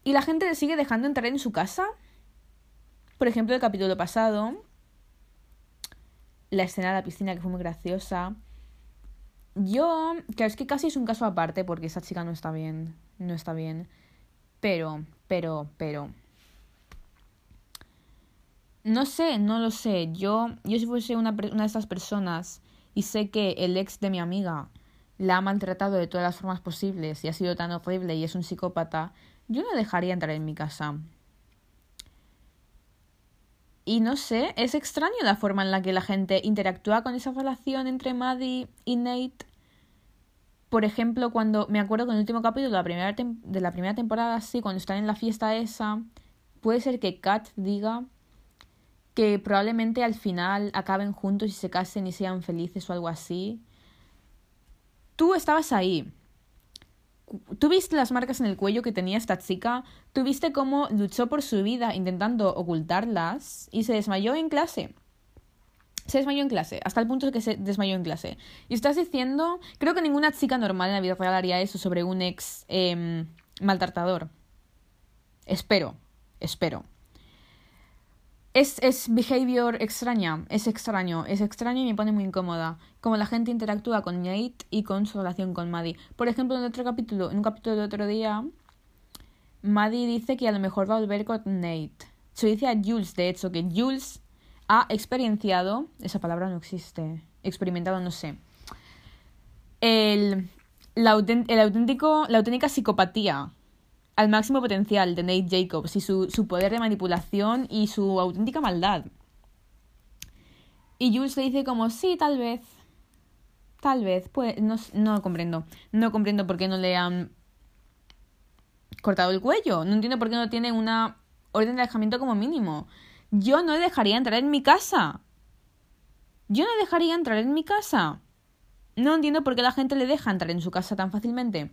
Y la gente le sigue dejando entrar en su casa. Por ejemplo, el capítulo pasado, la escena de la piscina que fue muy graciosa. Yo, que es que casi es un caso aparte porque esa chica no está bien, no está bien. Pero, pero, pero. No sé, no lo sé. Yo, yo si fuese una, una de estas personas y sé que el ex de mi amiga la ha maltratado de todas las formas posibles y ha sido tan horrible y es un psicópata, yo no dejaría entrar en mi casa. Y no sé, es extraño la forma en la que la gente interactúa con esa relación entre Maddie y Nate. Por ejemplo, cuando me acuerdo con el último capítulo de la primera, de la primera temporada, sí, cuando están en la fiesta esa, puede ser que Kat diga que probablemente al final acaben juntos y se casen y sean felices o algo así. Tú estabas ahí. Tú viste las marcas en el cuello que tenía esta chica, tú viste cómo luchó por su vida intentando ocultarlas y se desmayó en clase. Se desmayó en clase, hasta el punto de que se desmayó en clase. Y estás diciendo, creo que ninguna chica normal en la vida real haría eso sobre un ex eh, maltratador. Espero, espero. Es, es behavior extraña, es extraño, es extraño y me pone muy incómoda. Como la gente interactúa con Nate y con su relación con Maddie. Por ejemplo, en otro capítulo, en un capítulo de otro día, Maddie dice que a lo mejor va a volver con Nate. Se dice a Jules, de hecho, que Jules ha experienciado, esa palabra no existe, experimentado, no sé, el, la, el auténtico, la auténtica psicopatía al máximo potencial de Nate Jacobs y su, su poder de manipulación y su auténtica maldad. Y Jules le dice como, sí, tal vez. Tal vez. Pues no, no comprendo. No comprendo por qué no le han cortado el cuello. No entiendo por qué no tiene una orden de alejamiento como mínimo. Yo no le dejaría entrar en mi casa. Yo no dejaría entrar en mi casa. No entiendo por qué la gente le deja entrar en su casa tan fácilmente.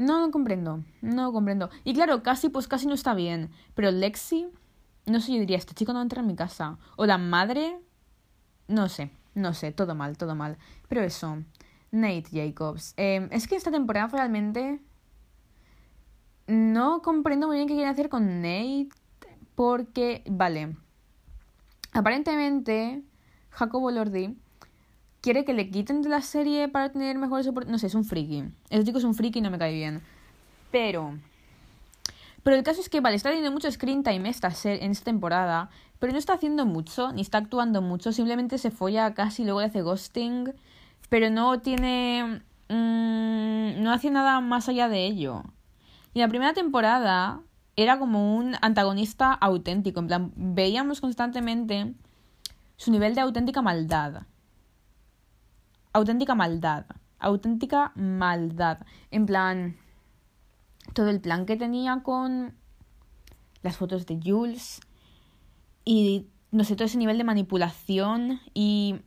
No lo comprendo, no comprendo. Y claro, casi, pues casi no está bien. Pero Lexi, no sé, yo diría, este chico no entra en mi casa. O la madre, no sé, no sé, todo mal, todo mal. Pero eso, Nate Jacobs. Em, es que esta temporada realmente no comprendo muy bien qué quiere hacer con Nate. Porque, vale, aparentemente, Jacobo Lordi quiere que le quiten de la serie para tener mejores oportunidades. No sé, es un friki. Ese chico es un friki y no me cae bien. Pero. Pero el caso es que, vale, está teniendo mucho screen time esta en esta temporada, pero no está haciendo mucho, ni está actuando mucho, simplemente se folla casi, luego le hace ghosting, pero no tiene. Mmm, no hace nada más allá de ello. Y la primera temporada era como un antagonista auténtico, en plan, veíamos constantemente su nivel de auténtica maldad auténtica maldad. Auténtica maldad. En plan, todo el plan que tenía con las fotos de Jules y, no sé, todo ese nivel de manipulación y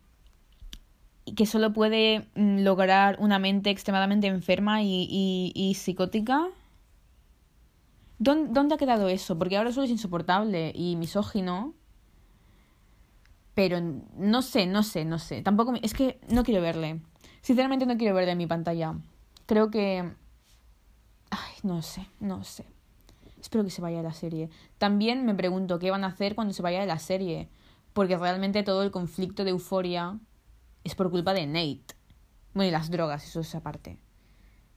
que solo puede mm, lograr una mente extremadamente enferma y, y, y psicótica. ¿Dónde, ¿Dónde ha quedado eso? Porque ahora solo es insoportable y misógino. Pero no sé, no sé, no sé. Tampoco. Es que no quiero verle. Sinceramente no quiero verle en mi pantalla. Creo que. Ay, no sé, no sé. Espero que se vaya de la serie. También me pregunto qué van a hacer cuando se vaya de la serie. Porque realmente todo el conflicto de euforia es por culpa de Nate. Bueno, y las drogas, eso es aparte.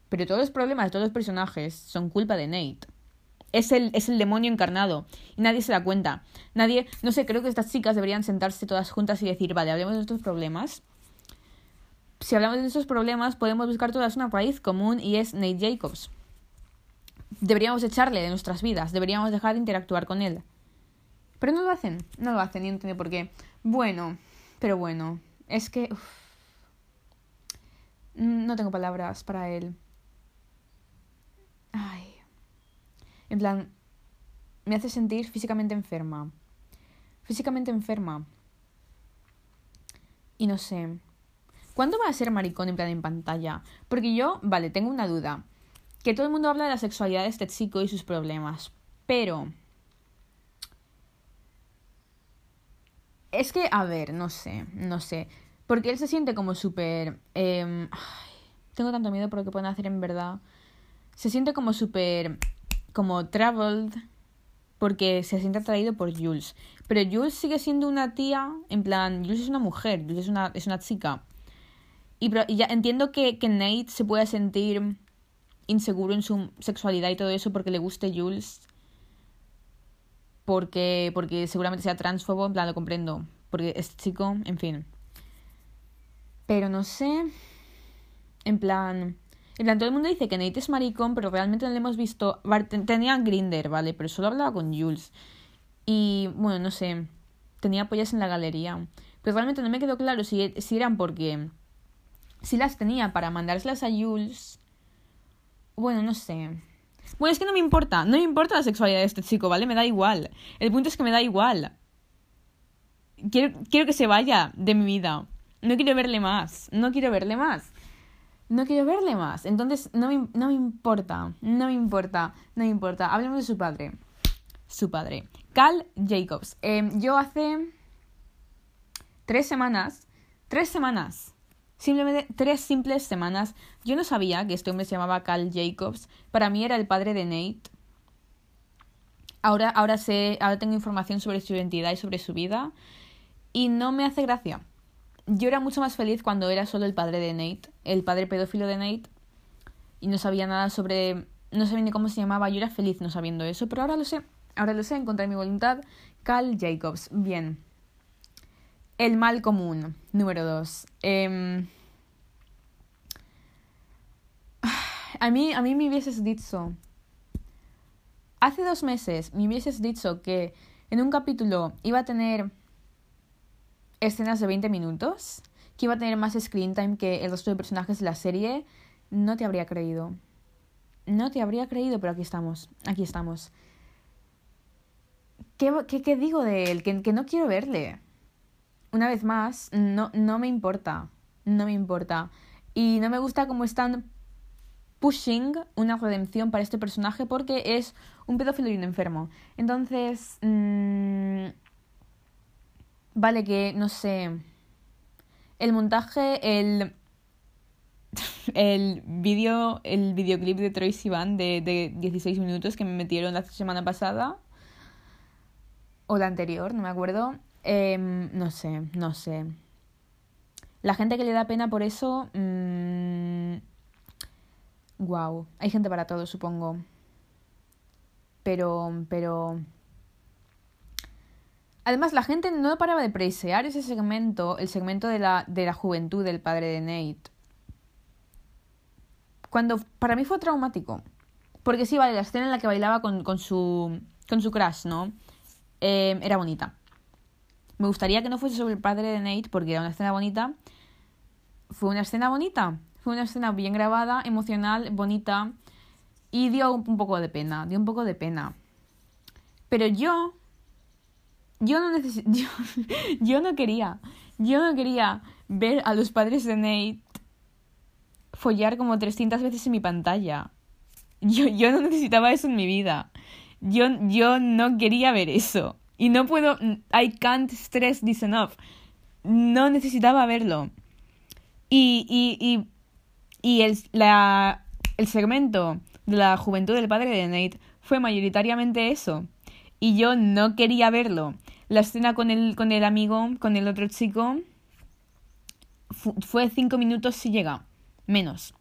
Pero todos los problemas de todos los personajes son culpa de Nate. Es el, es el demonio encarnado. Y nadie se da cuenta. Nadie, no sé, creo que estas chicas deberían sentarse todas juntas y decir, vale, hablemos de estos problemas. Si hablamos de estos problemas, podemos buscar todas una raíz común y es Nate Jacobs. Deberíamos echarle de nuestras vidas, deberíamos dejar de interactuar con él. Pero no lo hacen, no lo hacen, y no entiendo por qué. Bueno, pero bueno, es que... no tengo palabras para él. Ay. En plan, me hace sentir físicamente enferma. Físicamente enferma. Y no sé. ¿Cuándo va a ser maricón en plan en pantalla? Porque yo, vale, tengo una duda. Que todo el mundo habla de la sexualidad de este chico y sus problemas. Pero... Es que, a ver, no sé, no sé. Porque él se siente como súper... Eh, tengo tanto miedo por lo que pueden hacer en verdad. Se siente como súper... Como traveled. Porque se siente atraído por Jules. Pero Jules sigue siendo una tía. En plan, Jules es una mujer. Jules es una, es una chica. Y, ya entiendo que, que Nate se puede sentir inseguro en su sexualidad y todo eso porque le guste Jules. Porque, porque seguramente sea transfobo, en plan, lo comprendo. Porque es chico, en fin. Pero no sé. En plan. En plan, todo el mundo dice que Nate es maricón, pero realmente no le hemos visto. Tenía Grinder, ¿vale? Pero solo hablaba con Jules. Y bueno, no sé. Tenía pollas en la galería. Pero realmente no me quedó claro si, eran porque. Si las tenía para mandárselas a Jules. Bueno, no sé. Bueno, es que no me importa. No me importa la sexualidad de este chico, ¿vale? Me da igual. El punto es que me da igual. Quiero, quiero que se vaya de mi vida. No quiero verle más. No quiero verle más. No quiero verle más. Entonces, no me, no me importa. No me importa. No me importa. Hablemos de su padre. Su padre. Cal Jacobs. Em, yo hace tres semanas. Tres semanas. Simplemente tres simples semanas. Yo no sabía que este hombre se llamaba Cal Jacobs. Para mí era el padre de Nate. Ahora, ahora sé, ahora tengo información sobre su identidad y sobre su vida. Y no me hace gracia yo era mucho más feliz cuando era solo el padre de Nate, el padre pedófilo de Nate, y no sabía nada sobre, no sabía ni cómo se llamaba, yo era feliz no sabiendo eso, pero ahora lo sé, ahora lo sé, encontré mi voluntad. Cal Jacobs, bien. El mal común, número dos. Em, a, mí, a mí me hubieses dicho, hace dos meses me hubieses dicho que en un capítulo iba a tener escenas de 20 minutos, que iba a tener más screen time que el resto de personajes de la serie, no te habría creído. No te habría creído, pero aquí estamos, aquí estamos. ¿Qué, qué, digo de él? Que, que, no quiero verle. Una vez más, no, no me importa. No me importa. Y no me gusta cómo están pushing una redención para este personaje porque es un pedófilo y un enfermo. Entonces, mmm, Vale, que no sé. El montaje, el. El vídeo, el videoclip de Troy Sivan de, de 16 minutos que me metieron la semana pasada. O la anterior, no me acuerdo. Em, no sé, no sé. La gente que le da pena por eso. Mmm, wow. Hay gente para todo, supongo. Pero, pero. Además, la gente no paraba de presear ese segmento, el segmento de la, de la juventud del padre de Nate. Cuando para mí fue traumático. Porque sí, vale, la escena en la que bailaba con, con su, con su crush, ¿no? Eh, era bonita. Me gustaría que no fuese sobre el padre de Nate porque era una escena bonita. Fue una escena bonita. Fue una escena bien grabada, emocional, bonita. Y dio un poco de pena. Dio un poco de pena. Pero yo yo no necesito, yo, no quería, yo no quería ver a los padres de Nate follar como 300 veces en mi pantalla. Yo, yo no necesitaba eso en mi vida. Yo, yo no quería ver eso. Y no puedo. I can't stress this enough. No necesitaba verlo. Y, y, y, y el, la, el segmento de la juventud del padre de Nate fue mayoritariamente eso. Y yo no quería verlo. La escena con el, con el amigo, con el otro chico, fue cinco minutos si llega. Menos.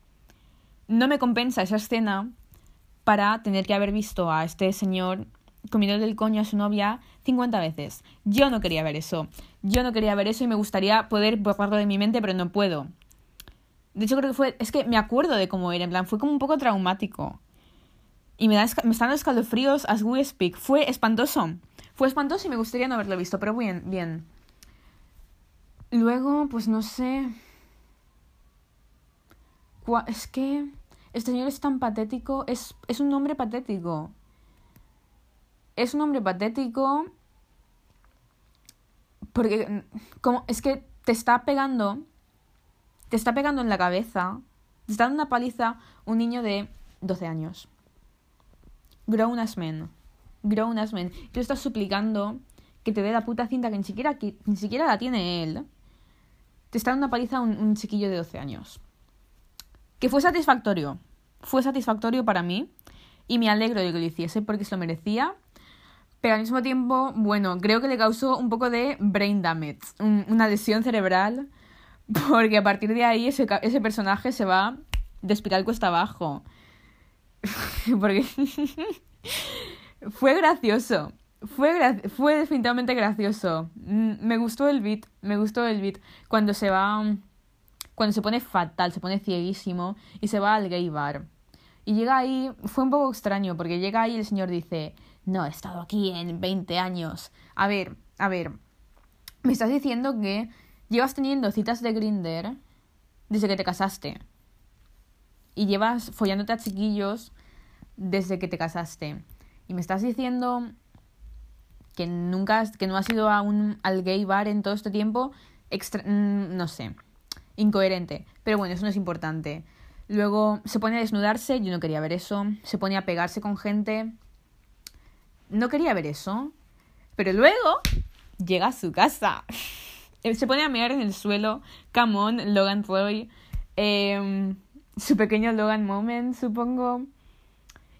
No me compensa esa escena para tener que haber visto a este señor comiendo del coño a su novia 50 veces. Yo no quería ver eso. Yo no quería ver eso y me gustaría poder borrarlo de mi mente, pero no puedo. De hecho, creo que fue. Es que me acuerdo de cómo era, en plan, fue como un poco traumático. Y me, da, me están escalofríos as we speak. Fue espantoso. Fue espantoso y me gustaría no haberlo visto, pero bien, bien. Luego, pues no sé. Es que. Este señor es tan patético. Es, es un hombre patético. Es un hombre patético. Porque. Como, es que te está pegando. Te está pegando en la cabeza. Te está dando una paliza un niño de 12 años. Grown as men. Grown as. Tú estás suplicando que te dé la puta cinta que ni siquiera, ni siquiera la tiene él. Te está dando una paliza un, un chiquillo de 12 años. Que fue satisfactorio. Fue satisfactorio para mí. Y me alegro de que lo hiciese porque se lo merecía. Pero al mismo tiempo, bueno, creo que le causó un poco de brain damage. una lesión cerebral. Porque a partir de ahí ese, ese personaje se va de espiral cuesta abajo. porque fue gracioso. Fue, fue definitivamente gracioso. Mm, me gustó el beat. Me gustó el beat. Cuando se va cuando se pone fatal, se pone cieguísimo y se va al gay bar. Y llega ahí, fue un poco extraño, porque llega ahí y el señor dice, no, he estado aquí en 20 años. A ver, a ver, me estás diciendo que llevas teniendo citas de Grinder desde que te casaste. Y llevas follándote a chiquillos desde que te casaste. Y me estás diciendo que nunca, que no has ido a un, al gay bar en todo este tiempo. Extra, mm, no sé incoherente. Pero bueno, eso no es importante. Luego se pone a desnudarse, yo no quería ver eso. Se pone a pegarse con gente. No quería ver eso. Pero luego llega a su casa. se pone a mirar en el suelo. Come on, Logan Roy. Em, su pequeño Logan moment, supongo.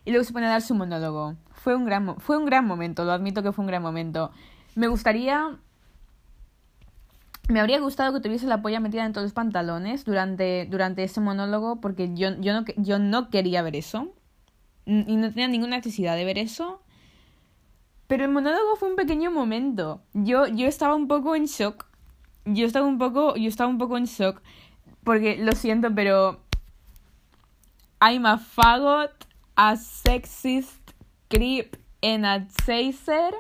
Y luego se pone a dar su monólogo. Fue un gran, fue un gran momento, lo admito que fue un gran momento. Me gustaría me habría gustado que tuviese la polla metida en todos los pantalones durante, durante ese monólogo porque yo, yo, no, yo no quería ver eso. Y no tenía ninguna necesidad de ver eso. Pero el monólogo fue un pequeño momento. Yo, yo estaba un poco en shock. Yo estaba un poco, yo estaba un poco en shock. Porque lo siento, pero. I'm a faggot, a sexist creep, and a chaser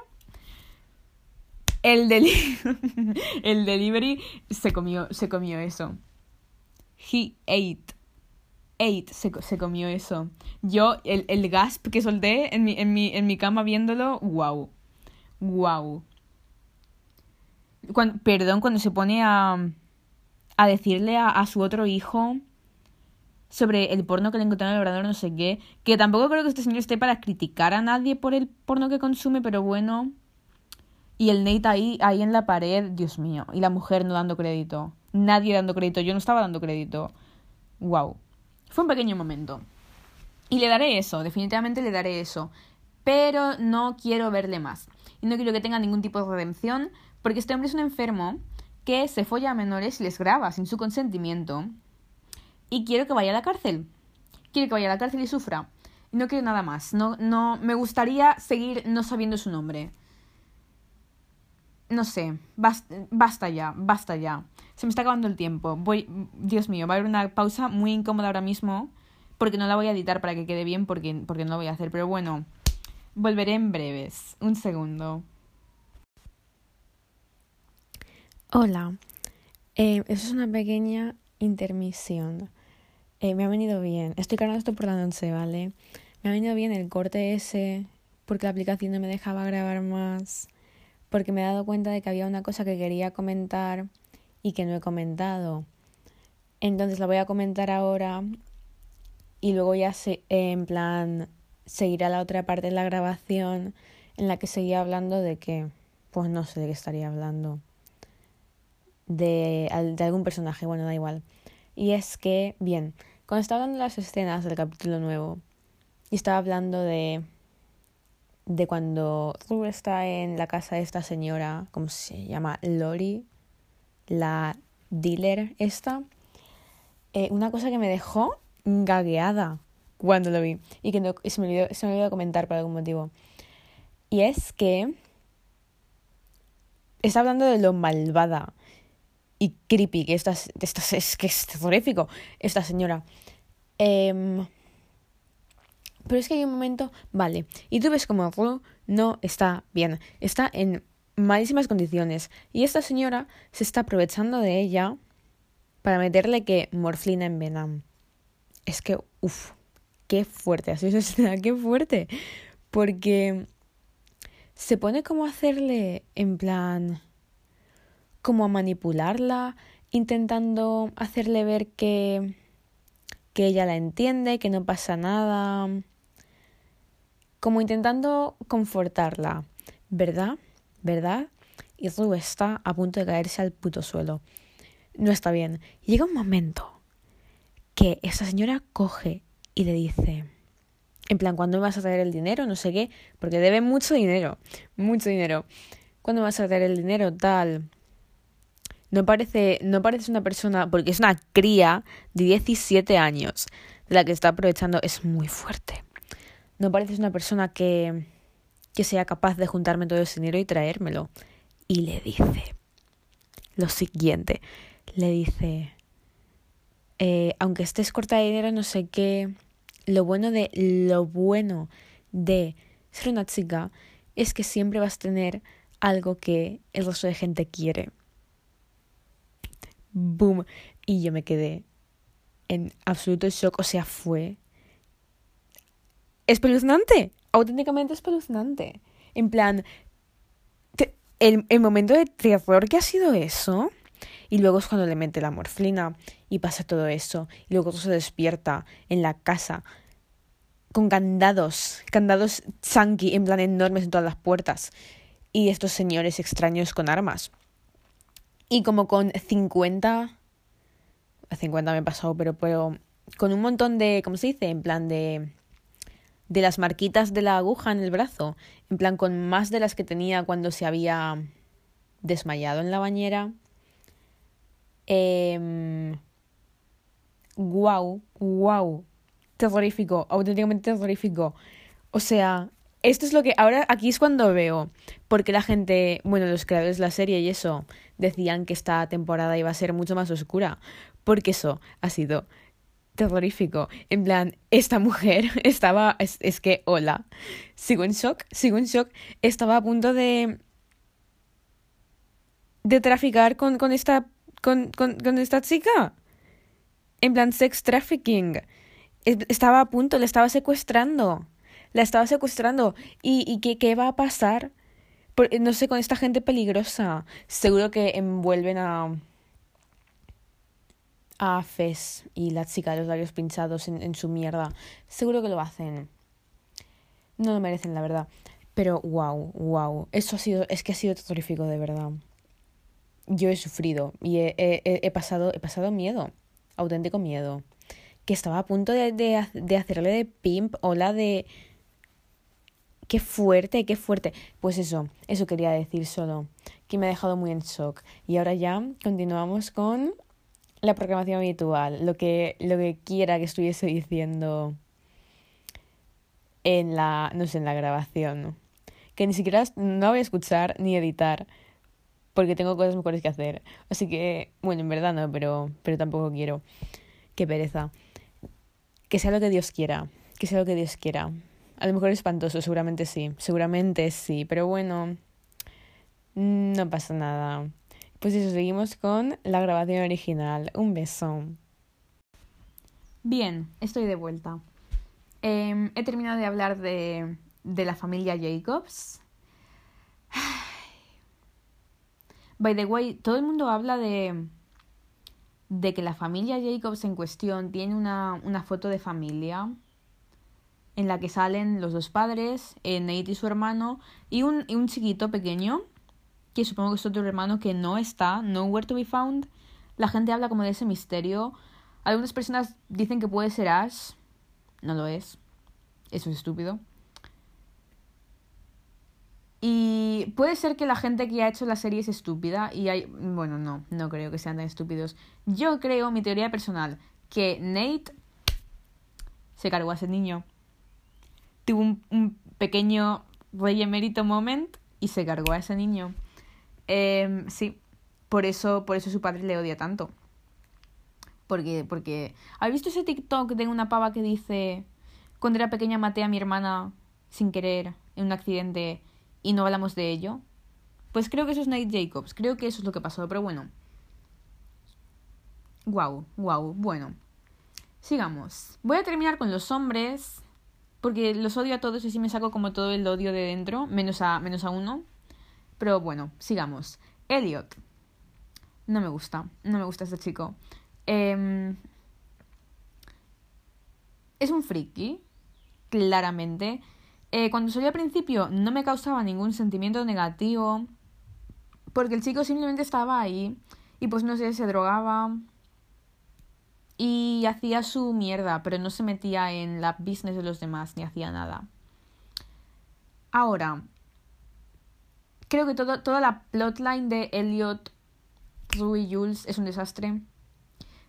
el, el delivery se comió, se comió eso. He ate. Ate, se, se comió eso. Yo, el, el gasp que solté en mi, en, mi, en mi cama viéndolo, wow. Wow. perdón, cuando se pone a, a decirle a, a, su otro hijo sobre el porno que le encontró en el ordenador, no sé qué, que tampoco creo que este señor esté para criticar a nadie por el porno que consume, pero bueno, y el Nate ahí, ahí en la pared, Dios mío. Y la mujer no dando crédito. Nadie dando crédito. Yo no estaba dando crédito. Wow. Fue un pequeño momento. Y le daré eso, definitivamente le daré eso. Pero no quiero verle más. Y no quiero que tenga ningún tipo de redención. Porque este hombre es un enfermo que se folla a menores y les graba sin su consentimiento. Y quiero que vaya a la cárcel. Quiero que vaya a la cárcel y sufra. No quiero nada más. No, no, me gustaría seguir no sabiendo su nombre no sé, basta, ya, basta ya. Se me está acabando el tiempo. Voy, Dios mío, va a haber una pausa muy incómoda ahora mismo porque no la voy a editar para que quede bien porque, porque no lo voy a hacer. Pero bueno, volveré en breves. Un segundo. Hola, eh, eso es una pequeña intermisión. Eh, me ha venido bien. Estoy cargando esto por la noche, ¿vale? Me ha venido bien el corte ese porque la aplicación no me dejaba grabar más porque me he dado cuenta de que había una cosa que quería comentar y que no he comentado. Entonces la voy a comentar ahora y luego ya se, en plan seguirá la otra parte de la grabación en la que seguía hablando de que, pues no sé de qué estaría hablando, de, de algún personaje, bueno, da igual. Y es que, bien, cuando estaba hablando de las escenas del capítulo nuevo, y estaba hablando de de cuando Rue está en la casa de esta señora, ¿cómo se llama? Lori, la dealer esta. Eh, una cosa que me dejó gagueada cuando lo vi y que se, me olvidó, se me olvidó comentar por algún motivo. Y es que está hablando de lo malvada y creepy que esta, es que es terrorífico esta señora. Eh, pero es que hay un momento, vale, y tú ves como Ru no está bien, está en malísimas condiciones. Y esta señora se está aprovechando de ella para meterle que morfina en vena. Es que, uff, qué fuerte, así es, qué fuerte. Porque se pone como a hacerle en plan, como a manipularla, intentando hacerle ver que, que ella la entiende, que no pasa nada como intentando confortarla, ¿verdad? ¿Verdad? Y Ru está a punto de caerse al puto suelo. No está bien. Llega un momento que esa señora coge y le dice, en plan, ¿cuándo vas a traer el dinero? No sé qué, porque debe mucho dinero, mucho dinero. ¿Cuándo vas a traer el dinero? Tal. No parece, no parece una persona, porque es una cría de 17 años, de la que está aprovechando, es muy fuerte no pareces una persona que, que sea capaz de juntarme todo ese dinero y traérmelo. Y le dice lo siguiente, le dice, eh, aunque estés corta de dinero, no sé qué, lo bueno de lo bueno de ser una chica es que siempre vas a tener algo que el resto de gente quiere. Boom. Y yo me quedé en absoluto shock. O sea, fue espeluznante, auténticamente espeluznante. En plan, el, el momento de terror que ha sido eso. Y luego es cuando le mete la morfina y pasa todo eso. Y luego se despierta en la casa con candados, candados chunky, en plan enormes en todas las puertas. Y estos señores extraños con armas. Y como con 50... 50 me he pasado, pero, pero con un montón de, ¿cómo se dice? En plan de de las marquitas de la aguja en el brazo, en plan con más de las que tenía cuando se había desmayado en la bañera. Eh, wow, wow, terrorífico, auténticamente terrorífico. O sea, esto es lo que ahora aquí es cuando veo, porque la gente, bueno, los creadores de la serie y eso, decían que esta temporada iba a ser mucho más oscura, porque eso ha sido terrorífico. En plan, esta mujer estaba, es, es, que, hola, sigo en shock, sigo en shock, estaba a punto de, de traficar con, con, esta, con, con, con esta chica. En plan, sex trafficking. Estaba a punto, le estaba secuestrando. La estaba secuestrando. ¿Y, y qué, qué va a pasar? no sé, con esta gente peligrosa. Seguro que envuelven a a Fes y la chica de los labios pinchados en, en, su mierda. Seguro que lo hacen. No lo merecen, la verdad. Pero wow, wow. Eso ha sido, es que ha sido terrorífico, de verdad. Yo he sufrido y he, he, he pasado, he pasado miedo. Auténtico miedo. Que estaba a punto de, de, de hacerle de pimp o la de. Qué fuerte, qué fuerte. Pues eso, eso quería decir solo. Que me ha dejado muy en shock. Y ahora ya continuamos con la programación habitual, lo que, lo que quiera que estuviese diciendo en la, no sé, en la grabación. Que ni siquiera no voy a escuchar ni editar porque tengo cosas mejores que hacer. Así que, bueno, en verdad no, pero, pero tampoco quiero. Qué pereza. Que sea lo que Dios quiera. Que sea lo que Dios quiera. A lo mejor es espantoso, seguramente sí. Seguramente sí. Pero bueno, no pasa nada. Pues eso, seguimos con la grabación original. Un beso. Bien, estoy de vuelta. Eh, he terminado de hablar de, de la familia Jacobs. By the way, todo el mundo habla de de que la familia Jacobs en cuestión tiene una, una foto de familia en la que salen los dos padres, eh, Nate y su hermano, y un, y un chiquito pequeño, que supongo que es otro hermano que no está, nowhere to be found. La gente habla como de ese misterio. Algunas personas dicen que puede ser Ash. No lo es. Eso es estúpido. Y puede ser que la gente que ha hecho la serie es estúpida y hay... Bueno, no, no creo que sean tan estúpidos. Yo creo, mi teoría personal, que Nate se cargó a ese niño. Tuvo un, un pequeño rey emérito moment y se cargó a ese niño. Eh, sí, por eso, por eso su padre le odia tanto. Porque, porque... ¿Has visto ese TikTok de una pava que dice... Cuando era pequeña maté a mi hermana sin querer en un accidente y no hablamos de ello? Pues creo que eso es Nate Jacobs. Creo que eso es lo que pasó, pero bueno. Guau, guau, bueno. Sigamos. Voy a terminar con los hombres. Porque los odio a todos y sí me saco como todo el odio de dentro. Menos a, menos a uno. Pero bueno, sigamos. Elliot. No me gusta. No me gusta este chico. Eh, es un friki. Claramente. Eh, cuando salió al principio no me causaba ningún sentimiento negativo. Porque el chico simplemente estaba ahí. Y pues no sé, se drogaba. Y hacía su mierda, pero no se metía en la business de los demás ni hacía nada. Ahora, creo que todo, toda la plotline de Elliot, Rue y Jules es un desastre.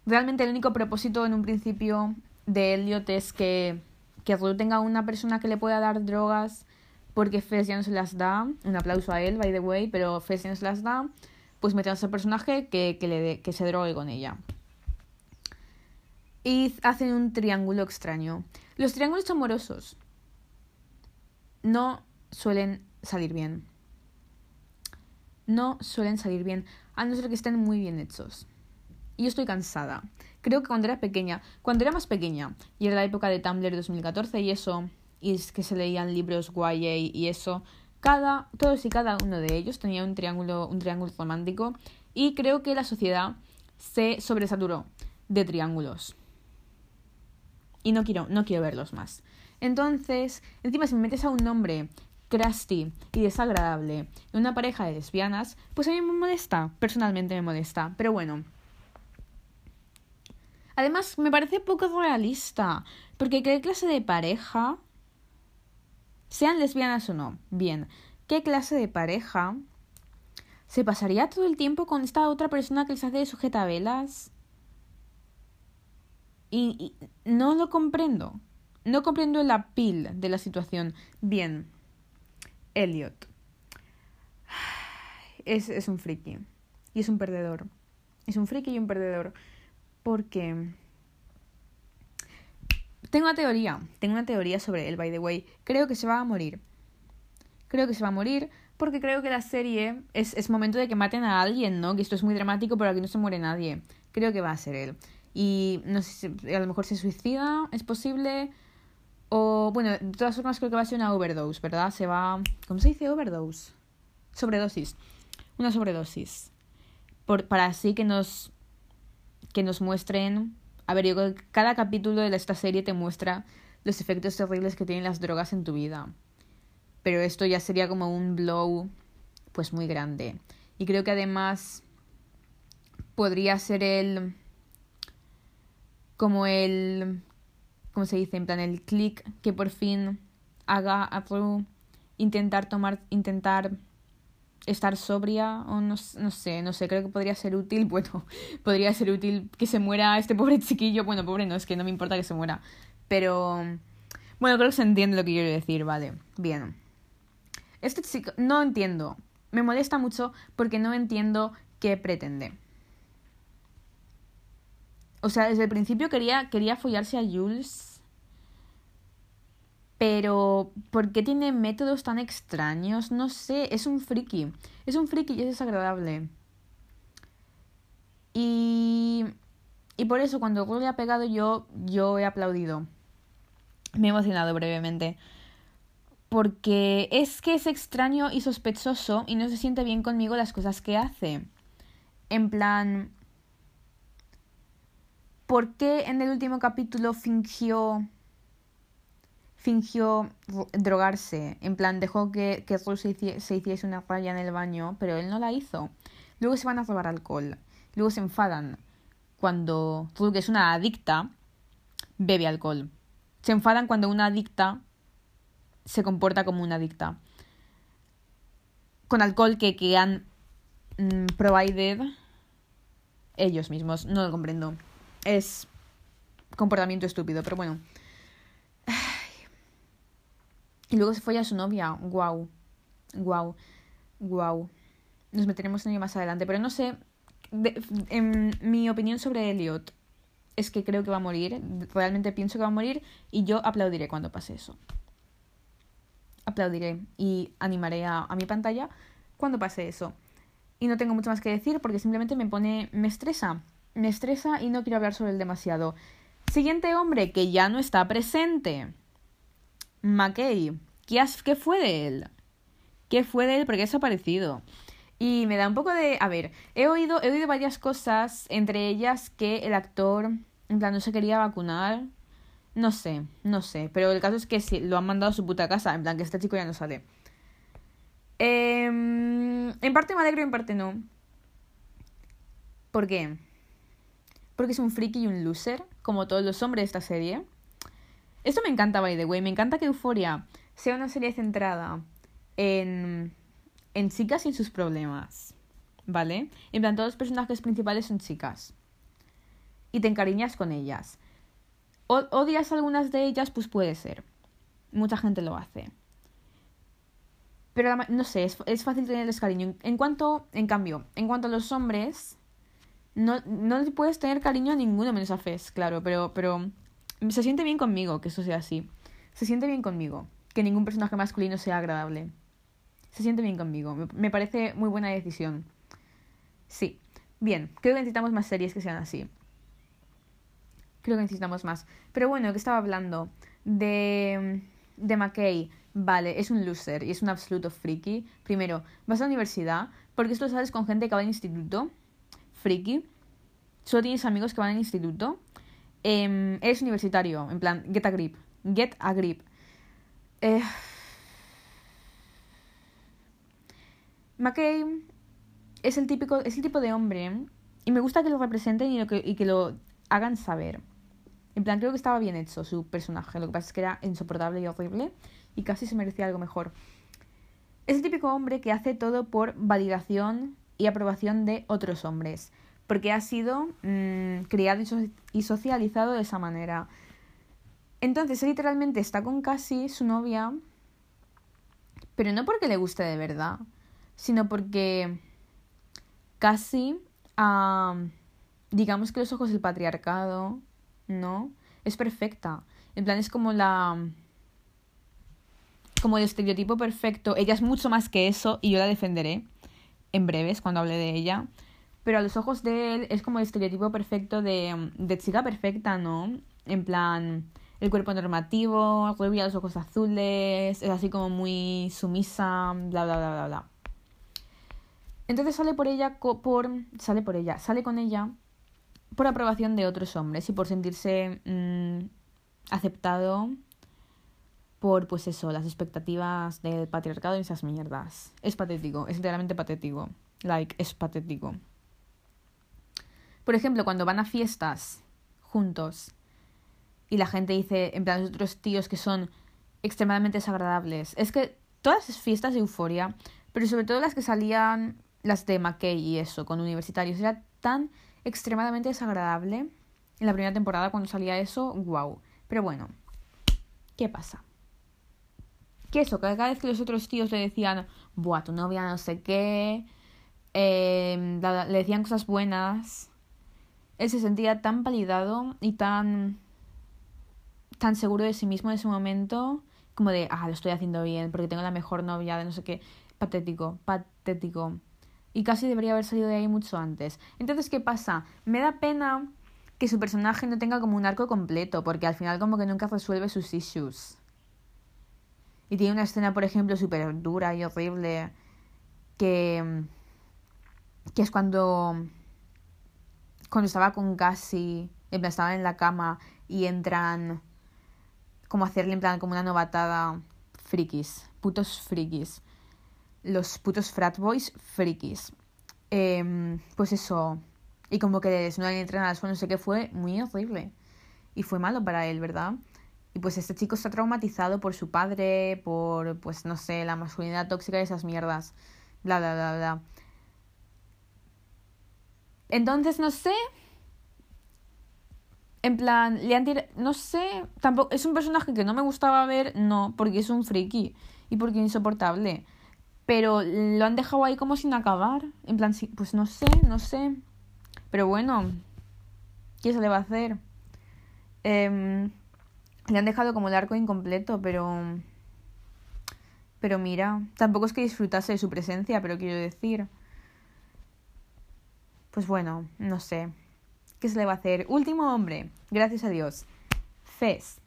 Realmente el único propósito en un principio de Elliot es que, que Rue tenga una persona que le pueda dar drogas porque Fez ya no se las da. Un aplauso a él, by the way, pero Fez ya no se las da. Pues mete a ese personaje que, que, le que se drogue con ella. Y hacen un triángulo extraño. Los triángulos amorosos no suelen salir bien no suelen salir bien, a no ser que estén muy bien hechos. Y yo estoy cansada. Creo que cuando era pequeña, cuando era más pequeña, y era la época de Tumblr 2014 y eso, y es que se leían libros YA y eso, cada, todos y cada uno de ellos tenía un triángulo, un triángulo romántico, y creo que la sociedad se sobresaturó de triángulos. Y no quiero, no quiero verlos más. Entonces, encima si me metes a un nombre crusty y desagradable en una pareja de lesbianas, pues a mí me molesta, personalmente me molesta, pero bueno. Además, me parece poco realista, porque ¿qué clase de pareja, sean lesbianas o no, bien, qué clase de pareja se pasaría todo el tiempo con esta otra persona que les hace de sujetavelas? Y, no lo comprendo. No comprendo el apil de la situación. Bien, Elliot. Es, es un friki. Y es un perdedor. Es un friki y un perdedor. Porque... Tengo una teoría. Tengo una teoría sobre él, by the way. Creo que se va a morir. Creo que se va a morir porque creo que la serie es, es momento de que maten a alguien, ¿no? Que esto es muy dramático, pero aquí no se muere nadie. Creo que va a ser él. Y no sé si a lo mejor se suicida, es posible. O, bueno, de todas formas creo que va a ser una overdose, ¿verdad? Se va... ¿Cómo se dice overdose? Sobredosis. Una sobredosis. Por, para así que nos... Que nos muestren... A ver, yo cada capítulo de esta serie te muestra los efectos terribles que tienen las drogas en tu vida. Pero esto ya sería como un blow, pues muy grande. Y creo que además podría ser el... Como el ¿cómo se dice? En plan, el click que por fin haga a Rue intentar tomar, intentar estar sobria o no, no sé, no sé, creo que podría ser útil, bueno, podría ser útil que se muera este pobre chiquillo, bueno, pobre no, es que no me importa que se muera, pero bueno, creo que se entiende lo que quiero decir, vale, bien. Este chico, no entiendo, me molesta mucho porque no entiendo qué pretende. O sea, desde el principio quería, quería follarse a Jules. Pero, ¿por qué tiene métodos tan extraños? No sé, es un friki. Es un friki y es desagradable. Y, y por eso cuando Will le ha pegado yo, yo he aplaudido. Me he emocionado brevemente. porque es que es extraño y sospechoso y no se siente bien conmigo las cosas que hace. En plan, ¿por qué en el último capítulo fingió fingió drogarse? En plan, dejó que, que se, hiciese, una raya en el baño, pero él no la hizo. Luego se van a robar alcohol. Luego se enfadan cuando Rue, que es una adicta, bebe alcohol. Se enfadan cuando una adicta se comporta como una adicta. Con alcohol que, que han mm, provided ellos mismos. No lo comprendo. Es comportamiento estúpido, pero bueno. Y luego se fue a su novia. Guau. Guau. Guau. Nos meteremos en ello más adelante. Pero no sé. en mi opinión sobre Elliot es que creo que va a morir. Realmente pienso que va a morir. Y yo aplaudiré cuando pase eso aplaudiré y animaré a, mi pantalla cuando pase eso. Y no tengo mucho más que decir porque simplemente me pone, me estresa, me estresa y no quiero hablar sobre él demasiado. Siguiente hombre que ya no está presente. McKay. ¿Qué, ¿Qué fue de él? ¿Qué fue de él? Porque ha desaparecido. Y me da un poco de... A ver, he oído, he oído varias cosas, entre ellas que el actor, en plan, no se quería vacunar no sé, no sé. Pero el caso es que sí, lo han mandado a su puta casa. En plan, que este chico ya no sale. Em, en parte me alegro y en parte no. ¿Por qué? Porque es un friki y un loser, como todos los hombres de esta serie. Esto me encanta, by the way. Me encanta que Euforia sea una serie centrada en, en chicas y en sus problemas. ¿Vale? En plan, todos los personajes principales son chicas. Y te encariñas con ellas. ¿Odias algunas de ellas? Pues puede ser. Mucha gente lo hace. Pero no sé, es, fácil tenerles cariño. En cuanto, en cambio, en cuanto a los hombres, no, no puedes tener cariño a ninguno menos a Fez, claro, pero, pero se siente bien conmigo que eso sea así. Se siente bien conmigo que ningún personaje masculino sea agradable. Se siente bien conmigo. Me, parece muy buena decisión. Sí. Bien, creo que necesitamos más series que sean así creo que necesitamos más. Pero bueno, que estaba hablando de, de McKay. Vale, es un loser y es un absoluto friki. Primero, vas a la universidad porque esto lo sabes con gente que va al instituto. Friki. Solo tienes amigos que van al instituto. Eh, eres universitario, en plan, get a grip. Get a grip. Eh... McKay es el típico, es el tipo de hombre y me gusta que lo representen y, que, y que lo hagan saber. En plan, creo que estaba bien hecho su personaje. Lo que pasa es que era insoportable y horrible y casi se merecía algo mejor. Es el típico hombre que hace todo por validación y aprobación de otros hombres. Porque ha sido mm, criado y, socializado de esa manera. Entonces, literalmente está con Cassie, su novia, pero no porque le guste de verdad, sino porque Cassie, digamos que los ojos del patriarcado, ¿no? Es perfecta. En plan, es como la. Como el estereotipo perfecto. Ella es mucho más que eso y yo la defenderé en breves cuando hable de ella. Pero a los ojos de él es como el estereotipo perfecto de, de chica perfecta, ¿no? En plan, el cuerpo normativo, rubia, los ojos azules, es así como muy sumisa, bla, bla, bla, bla, bla. Entonces sale por ella, por, sale por ella, sale con ella por aprobación de otros hombres y por sentirse mm, aceptado por, pues eso, las expectativas del patriarcado y esas mierdas. Es patético, es literalmente patético. Like, es patético. Por ejemplo, cuando van a fiestas juntos y la gente dice, en plan, otros tíos que son extremadamente desagradables. Es que todas las fiestas de euforia, pero sobre todo las que salían, las de McKay y eso, con universitarios, era tan extremadamente desagradable. En la primera temporada cuando salía eso, wow. Pero bueno, ¿qué pasa? Que eso, cada vez que los otros tíos le decían, buah, tu novia no sé qué, em, le decían cosas buenas, él se sentía tan validado y tan, tan seguro de sí mismo en ese momento, como de, ah, lo estoy haciendo bien porque tengo la mejor novia de no sé qué. Patético, patético y casi debería haber salido de ahí mucho antes. Entonces, ¿qué pasa? Me da pena que su personaje no tenga como un arco completo, porque al final como que nunca resuelve sus issues. Y tiene una escena, por ejemplo, súper dura y horrible, que, que es cuando, cuando estaba con Cassie, en plan, estaban en la cama y entran como hacerle en plan como una novatada frikis, putos frikis. Los putos frat boys frikis. Em, pues eso. Y como que le desnudan y entran al suelo, no sé qué, fue muy horrible. Y fue malo para él, ¿verdad? Y pues este chico está traumatizado por su padre, por, pues no sé, la masculinidad tóxica y esas mierdas. Bla, bla, bla, bla. Entonces, no sé. En plan, le han tirado. No sé. Tampoco. Es un personaje que no me gustaba ver, no, porque es un friki. Y porque es insoportable. Pero lo han dejado ahí como sin acabar. En plan, pues no sé, no sé. Pero bueno. ¿Qué se le va a hacer? Eh, le han dejado como el arco incompleto, pero... Pero mira, tampoco es que disfrutase de su presencia, pero quiero decir... Pues bueno, no sé. ¿Qué se le va a hacer? Último hombre, gracias a Dios. Fez.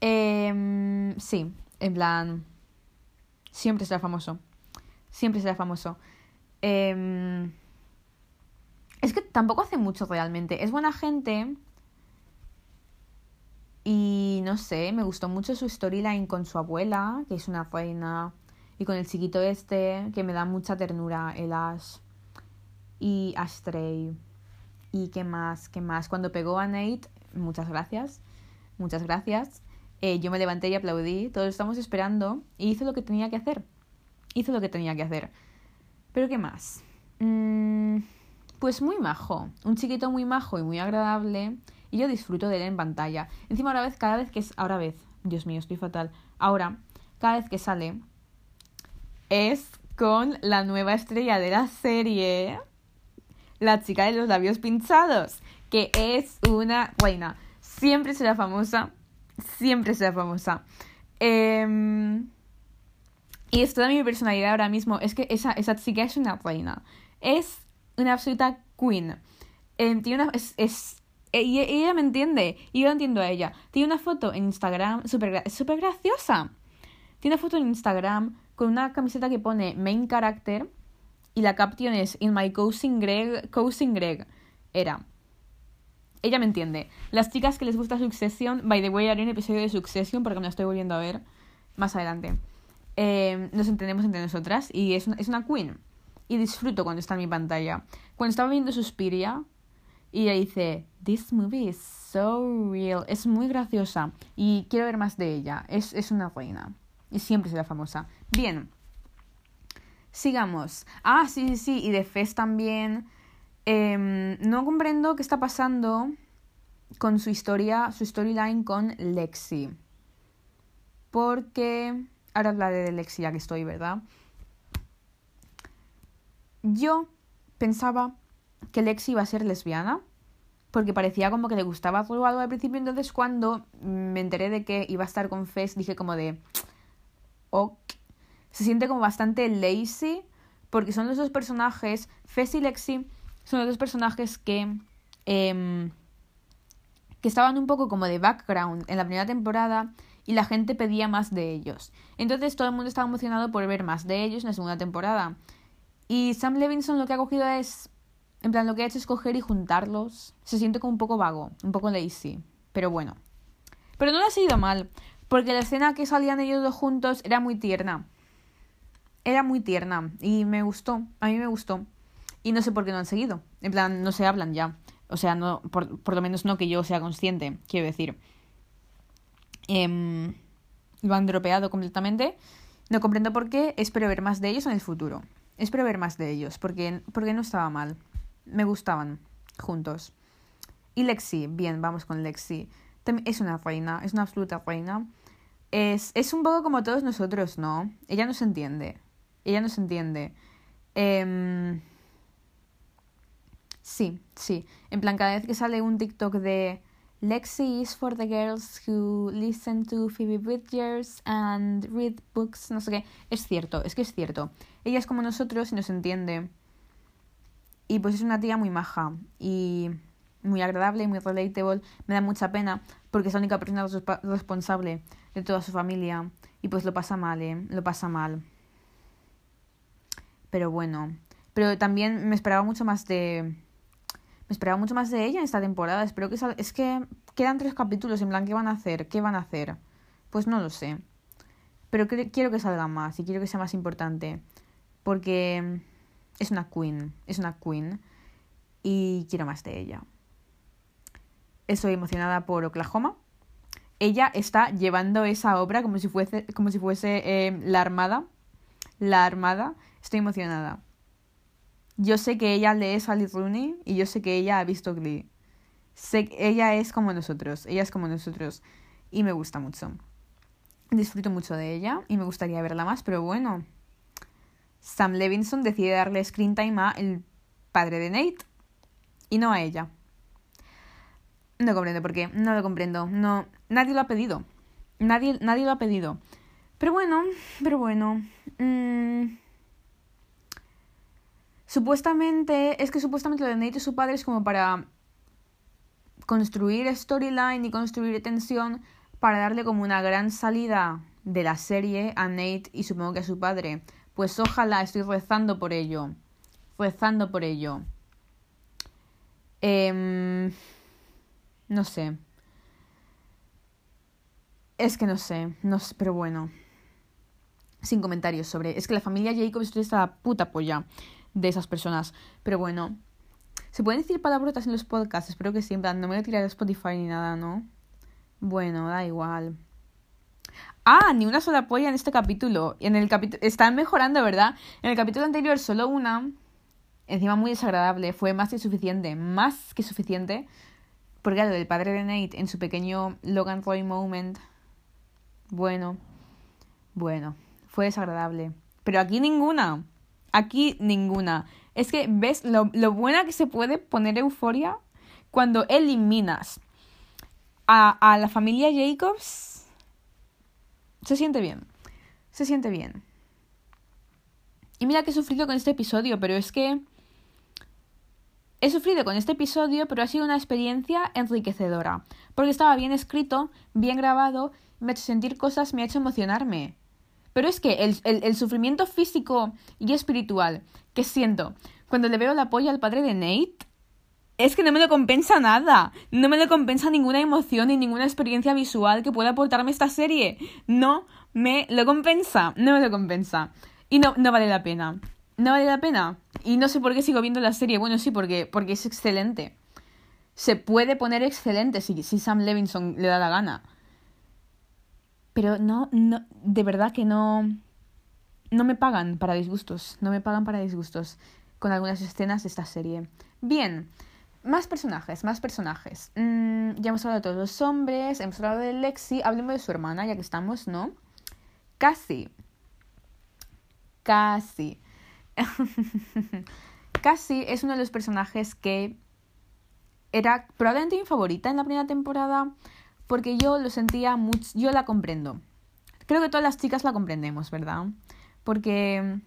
Eh, sí, en plan... Siempre será famoso. Siempre será famoso. Eh, es que tampoco hace mucho realmente. Es buena gente y no sé, me gustó mucho su storyline con su abuela, que es una reina, y con el chiquito este, que me da mucha ternura, el Ash. Y Ashtray. Y qué más, qué más. Cuando pegó a Nate, muchas gracias. Muchas gracias. Eh, yo me levanté y aplaudí. Todos estamos esperando. Y hizo lo que tenía que hacer. Hizo lo que tenía que hacer. Pero ¿qué más? Mm, pues muy majo. Un chiquito muy majo y muy agradable y yo disfruto de él en pantalla. Encima ahora vez, cada vez que es, ahora vez, Dios mío, estoy fatal. Ahora, cada vez que sale, es con la nueva estrella de la serie, la chica de los labios pinchados, que es una reina. Siempre será famosa, siempre será famosa. Eh, y es toda mi personalidad ahora mismo. Es que esa, esa chica es una reina. Es una absoluta queen. Eh, tiene una, es, y ella me entiende, y yo entiendo a ella. Tiene una foto en Instagram súper super graciosa. Tiene una foto en Instagram con una camiseta que pone main character y la caption es In my cousin Greg, cousin Greg. Era. Ella me entiende. Las chicas que les gusta Succession, by the way, haré un episodio de Succession porque me la estoy volviendo a ver más adelante. Eh, nos entendemos entre nosotras y es una, es una queen. Y disfruto cuando está en mi pantalla. Cuando estaba viendo Suspiria, y ella dice, This movie is so real. Es muy graciosa y quiero ver más de ella. Es, es una reina. Y siempre será famosa. Bien. Sigamos. Ah, sí, sí, sí. Y de Fez también. Eh, no comprendo qué está pasando con su historia, su storyline con Lexi. Porque. Ahora hablaré de Lexi ya que estoy, ¿verdad? Yo pensaba que Lexi iba a ser lesbiana, porque parecía como que le gustaba algo al principio, entonces cuando me enteré de que iba a estar con Fez, dije como de... Ok. Se siente como bastante lazy, porque son los dos personajes, Fez y Lexi, son los dos personajes que... Eh, que estaban un poco como de background en la primera temporada y la gente pedía más de ellos. Entonces todo el mundo estaba emocionado por ver más de ellos en la segunda temporada. Y Sam Levinson lo que ha cogido es en plan, lo que ha hecho es coger y juntarlos. Se siente como un poco vago, un poco lazy. Pero bueno. Pero no le ha sido mal. Porque la escena que salían ellos dos juntos era muy tierna. Era muy tierna. Y me gustó. A mí me gustó. Y no sé por qué no han seguido. En plan, no se hablan ya. O sea, no, por, por lo menos no que yo sea consciente, quiero decir. Eh, lo han dropeado completamente. No comprendo por qué. Espero ver más de ellos en el futuro. Espero ver más de ellos, porque, porque no estaba mal me gustaban juntos. Y Lexi, bien, vamos con Lexi. Es una reina, es una absoluta reina. Es, es un poco como todos nosotros, ¿no? Ella no se entiende. Ella no se entiende. Eh, sí, sí. En plan, cada vez que sale un TikTok de Lexi is for the girls who listen to Phoebe Bridgers and read books, no sé qué. Es cierto, es que es cierto. Ella es como nosotros y nos entiende. Y pues es una tía muy maja. Y muy agradable, muy relatable. Me da mucha pena porque es la única persona responsable de toda su familia y pues lo pasa mal, ¿eh? Lo pasa mal. Pero bueno, pero también me esperaba mucho más de me esperaba mucho más de ella en esta temporada. Espero que Es que quedan tres capítulos. En plan, ¿qué van a hacer? ¿Qué van a hacer? Pues no lo sé. Pero quiero que salga más y quiero que sea más importante. Porque es una queen. Es una queen. Y quiero más de ella. Estoy emocionada por Oklahoma. Ella está llevando esa obra como si fuese, como si fuese eh, la armada. La armada. Estoy emocionada. Yo sé que ella lee Sally Rooney y yo sé que ella ha visto Glee. Sé que ella es como nosotros, ella es como nosotros y me gusta mucho. Disfruto mucho de ella y me gustaría verla más, pero bueno. Sam Levinson decide darle screen time a el padre de Nate y no a ella. No comprendo por qué, no lo comprendo. No, nadie lo ha pedido. Nadie, nadie lo ha pedido. Pero bueno, pero bueno. Mmm Supuestamente, es que supuestamente lo de Nate y su padre es como para construir storyline y construir tensión para darle como una gran salida de la serie a Nate y supongo que a su padre. Pues ojalá, estoy rezando por ello. Rezando por ello. Eh, no sé. Es que no sé, no sé, pero bueno. Sin comentarios sobre. Es que la familia Jacobs estoy esta puta polla de esas personas. Pero bueno, ¿se pueden decir palabrotas en los podcasts? Espero que sí, no me voy a tirar a Spotify ni nada, ¿no? Bueno, da igual. Ah, ni una sola polla en este capítulo. En el capítulo están mejorando, ¿verdad? En el capítulo anterior solo una. Encima muy desagradable. Fue más que suficiente. Más que suficiente. Porque lo del padre de Nate en su pequeño Logan Roy moment. Bueno. Bueno. Fue desagradable. Pero aquí ninguna. Aquí ninguna. Es que, ¿ves lo, buena que se puede poner euforia? Cuando eliminas a, a la familia Jacobs, se siente bien. Se siente bien. Y mira que he sufrido con este episodio, pero es que... He sufrido con este episodio, pero ha sido una experiencia enriquecedora. Porque estaba bien escrito, bien grabado, me ha hecho sentir cosas, me ha hecho emocionarme. Pero es que el, el, sufrimiento físico y espiritual que siento cuando le veo la polla al padre de Nate es que no me lo compensa nada. No me lo compensa ninguna emoción ni ninguna experiencia visual que pueda aportarme esta serie. No me lo compensa. No me lo compensa. Y no, no vale la pena. No vale la pena. Y no sé por qué sigo viendo la serie. Bueno, sí, porque, porque es excelente. Se puede poner excelente si, si Sam Levinson le da la gana. Pero no, no, de verdad que no, no me pagan para disgustos, no me pagan para disgustos con algunas escenas de esta serie. Bien, más personajes, más personajes. Mm, ya hemos hablado de todos los hombres, hemos hablado de Lexi, hablemos de su hermana, ya que estamos, ¿no? Casi. Casi. Casi es uno de los personajes que era probablemente mi favorita en la primera temporada porque yo lo sentía mucho, yo la comprendo. Creo que todas las chicas la comprendemos, ¿verdad? Porque...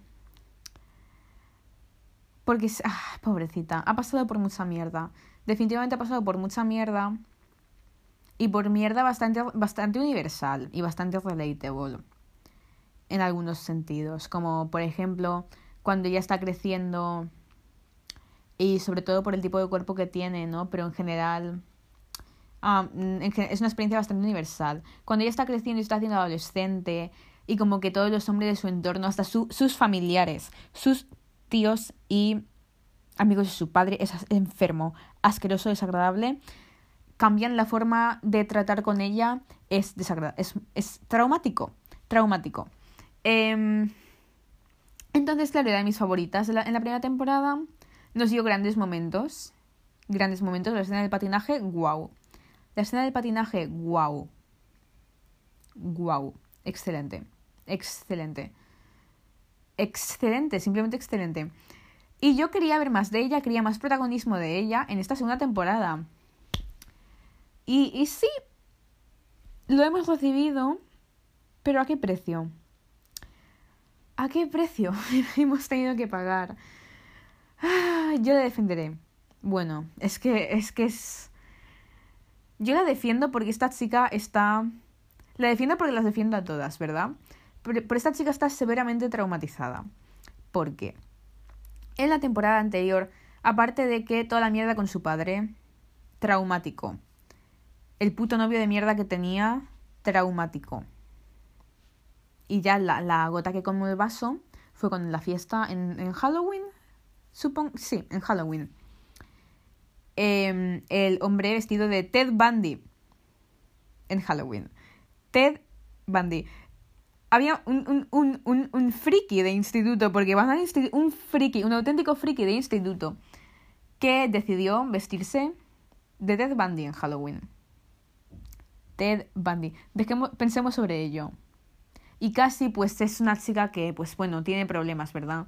Porque, ah, pobrecita, ha pasado por mucha mierda. Definitivamente ha pasado por mucha mierda. Y por mierda bastante, bastante universal y bastante relatable. En algunos sentidos. Como, por ejemplo, cuando ella está creciendo. Y sobre todo por el tipo de cuerpo que tiene, ¿no? Pero en general Ah, mm, es una experiencia bastante universal. Cuando ella está creciendo y está haciendo adolescente y como que todos los hombres de su entorno, hasta sus familiares, sus tíos y amigos de su padre, es enfermo, asqueroso, desagradable, cambian la forma de tratar con ella, es, es, es traumático, traumático. Em, entonces, claro, era de mis favoritas. En la, en la primera temporada nos dio grandes momentos, grandes momentos, la escena del patinaje, wow. La escena del patinaje, wow. Wow. Excelente. Excelente. Excelente, simplemente excelente. Y yo quería ver más de ella, quería más protagonismo de ella en esta segunda temporada. Y, y sí, lo hemos recibido, pero ¿a qué precio? ¿A qué precio hemos tenido que pagar? Ah, yo la defenderé. bueno, es que es que es yo la defiendo porque esta chica está la defiendo porque las defiendo a todas, ¿verdad? Pero, pero esta chica está severamente traumatizada. ¿Por qué? En la temporada anterior, aparte de que toda la mierda con su padre, traumático. El puto novio de mierda que tenía, traumático. Y ya la, gota que como el vaso fue con la fiesta en, en Halloween. Supongo. Sí, en Halloween. Em, el hombre vestido de Ted Bundy. En Halloween. Ted Bundy. Había un, un, un, un, un friki de instituto, porque van a un friki, un auténtico friki de instituto, que decidió vestirse de Ted Bundy en Halloween. Ted Bundy. Dejemos, pensemos sobre ello. Y casi, pues, es una chica que, pues, bueno, tiene problemas, ¿verdad?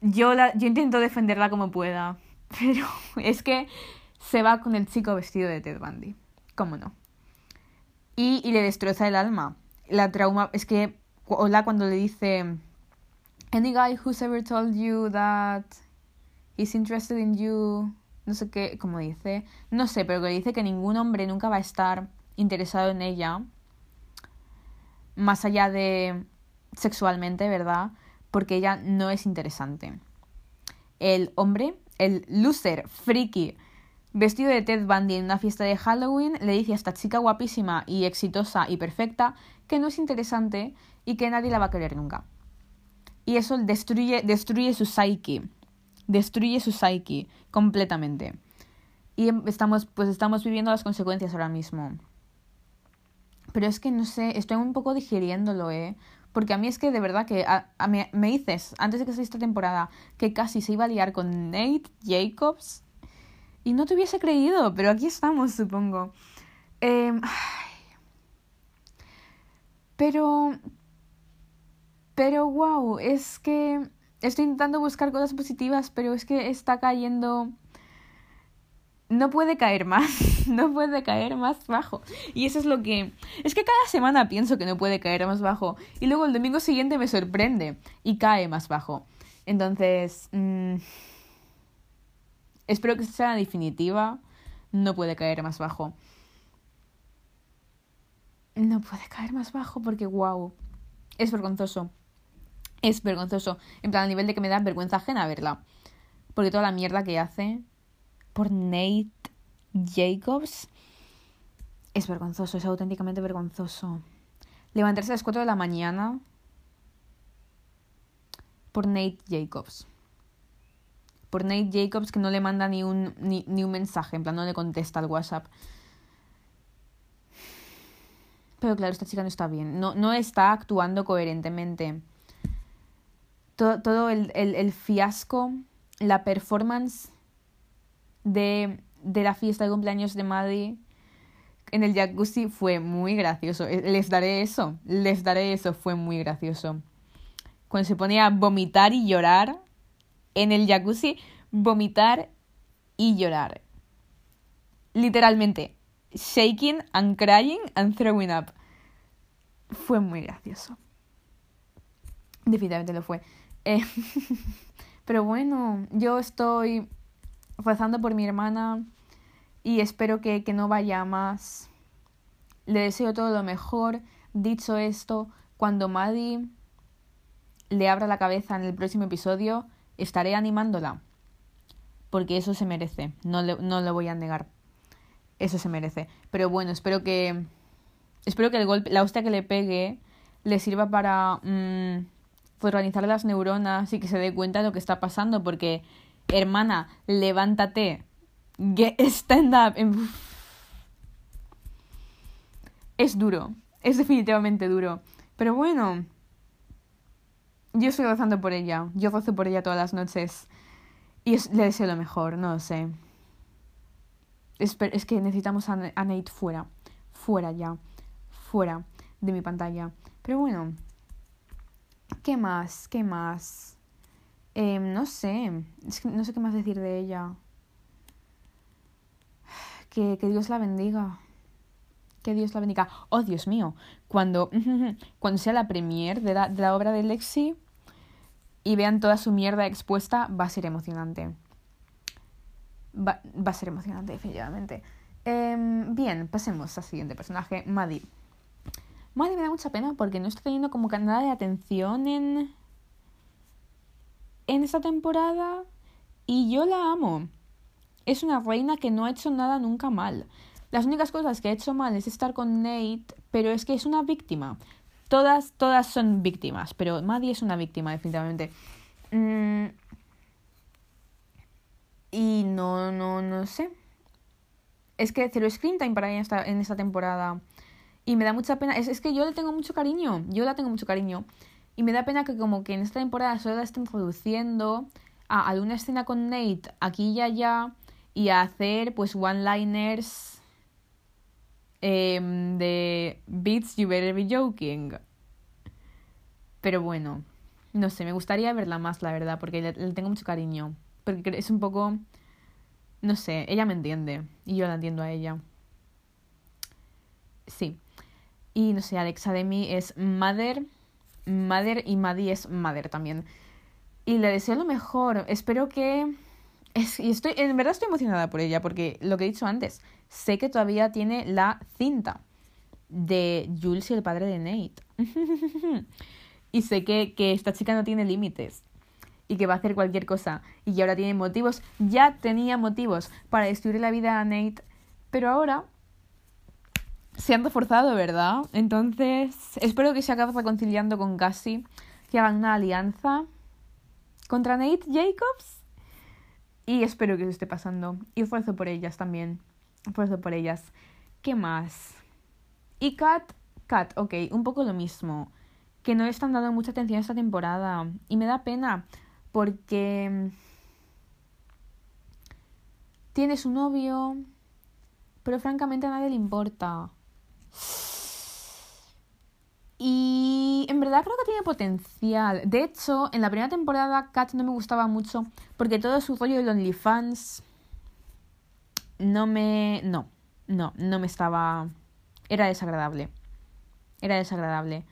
Yo, la, yo intento defenderla como pueda, pero es que se va con el chico vestido de Ted Bundy. ¿Cómo no? Y, y le destroza el alma. La trauma, es que, hola, cuando le dice, Any guy who's ever told you that he's interested in you, no sé qué, como dice, no sé, pero que dice que ningún hombre nunca va a estar interesado en ella, más allá de sexualmente, ¿verdad? Porque ella no es interesante. El hombre, el loser, friki, vestido de Ted Bundy en una fiesta de Halloween, le dice a esta chica guapísima y exitosa y perfecta que no es interesante y que nadie la va a querer nunca. Y eso destruye, destruye su psyche. Destruye su psyche completamente. Y estamos, pues estamos viviendo las consecuencias ahora mismo. Pero es que no sé, estoy un poco digiriéndolo, ¿eh? Porque a mí es que de verdad que a, me, dices, antes de que sea esta temporada, que casi se iba a liar con Nate Jacobs. Y no te hubiese creído, pero aquí estamos, supongo. Eh, pero... Pero wow, es que estoy intentando buscar cosas positivas, pero es que está cayendo no puede caer más, no puede caer más bajo. Y eso es lo que... Es que cada semana pienso que no puede caer más bajo y luego el domingo siguiente me sorprende y cae más bajo. Entonces... Mm, espero que sea definitiva. No puede caer más bajo. No puede caer más bajo porque, wow, es vergonzoso. Es vergonzoso. En plan, a nivel de que me da vergüenza ajena verla. Porque toda la mierda que hace por Nate Jacobs es vergonzoso, es auténticamente vergonzoso. Levantarse a las 4 de la mañana por Nate Jacobs. Por Nate Jacobs que no le manda ni un, ni, un mensaje, en plan no le contesta al WhatsApp. Pero claro, esta chica no está bien, no, no está actuando coherentemente. Todo, todo el, el, el fiasco, la performance de, de la fiesta de cumpleaños de Maddie en el jacuzzi fue muy gracioso. Eh, les daré eso, les daré eso, fue muy gracioso. Cuando se ponía a vomitar y llorar en el jacuzzi, vomitar y llorar. Literalmente, shaking and crying and throwing up. Fue muy gracioso. Definitivamente lo fue. Eh, pero bueno, yo estoy rezando por mi hermana y espero que, que no vaya más. Le deseo todo lo mejor. Dicho esto, cuando Maddie le abra la cabeza en el próximo episodio, estaré animándola. Porque eso se merece. No, le, no lo voy a negar. Eso se merece. Pero bueno, espero que. Espero que el golpe, la hostia que le pegue, le sirva para mmm, las neuronas y que se dé cuenta de lo que está pasando. Porque hermana, levántate, stand up. Es duro, es definitivamente duro. Pero bueno, yo estoy gozando por ella, yo gozo por ella todas las noches. Y le deseo lo mejor, no lo sé. Es, es que necesitamos a, a Nate fuera, fuera ya, fuera de mi pantalla. Pero bueno, ¿qué más? ¿Qué más? Eh, no sé, es que no sé qué más decir de ella. Que, que Dios la bendiga. Que Dios la bendiga. Oh, Dios mío. Cuando, cuando sea la premier de la, de la obra de Lexi y vean toda su mierda expuesta, va a ser emocionante. Va, va a ser emocionante, definitivamente. Em, bien, pasemos al siguiente personaje, Maddie. Maddie me da mucha pena porque no está teniendo como que nada de atención en. en esta temporada. Y yo la amo. Es una reina que no ha hecho nada nunca mal. Las únicas cosas que ha hecho mal es estar con Nate, pero es que es una víctima. Todas, todas son víctimas, pero Maddie es una víctima, definitivamente. Mm. Y no, no, no sé. Es que cero screen time para ella esta, en esta temporada. Y me da mucha pena. Es, es que yo le tengo mucho cariño. Yo la tengo mucho cariño. Y me da pena que como que en esta temporada solo la estén produciendo a alguna escena con Nate aquí y allá y a hacer pues one-liners eh, de Beats You Better Be Joking. Pero bueno, no sé, me gustaría verla más, la verdad, porque le, tengo mucho cariño. Porque es un poco... No sé, ella me entiende y yo la entiendo a ella. Sí. Y no sé, Alexa Demi es Mother, Mother y Maddie es Mother también. Y le deseo lo mejor. Espero que... Y estoy, en verdad estoy emocionada por ella, porque lo que he dicho antes, sé que todavía tiene la cinta de Jules y el padre de Nate. y sé que, que esta chica no tiene límites y que va a hacer cualquier cosa y que ahora tiene motivos, ya tenía motivos para destruir la vida a Nate, pero ahora se han reforzado, ¿verdad? Entonces, espero que se acabe reconciliando con Cassie, que hagan una alianza contra Nate Jacobs y espero que eso esté pasando. Y esfuerzo por ellas también. Esfuerzo por ellas. ¿Qué más? Y Kat, Kat, ok, un poco lo mismo. Que no le están dando mucha atención esta temporada. Y me da pena porque tiene su novio, pero francamente a nadie le importa. Y en verdad creo que tiene potencial. De hecho, en la primera temporada Kat no me gustaba mucho porque todo su rollo de OnlyFans no me... No, no, no me estaba... Era desagradable. Era desagradable.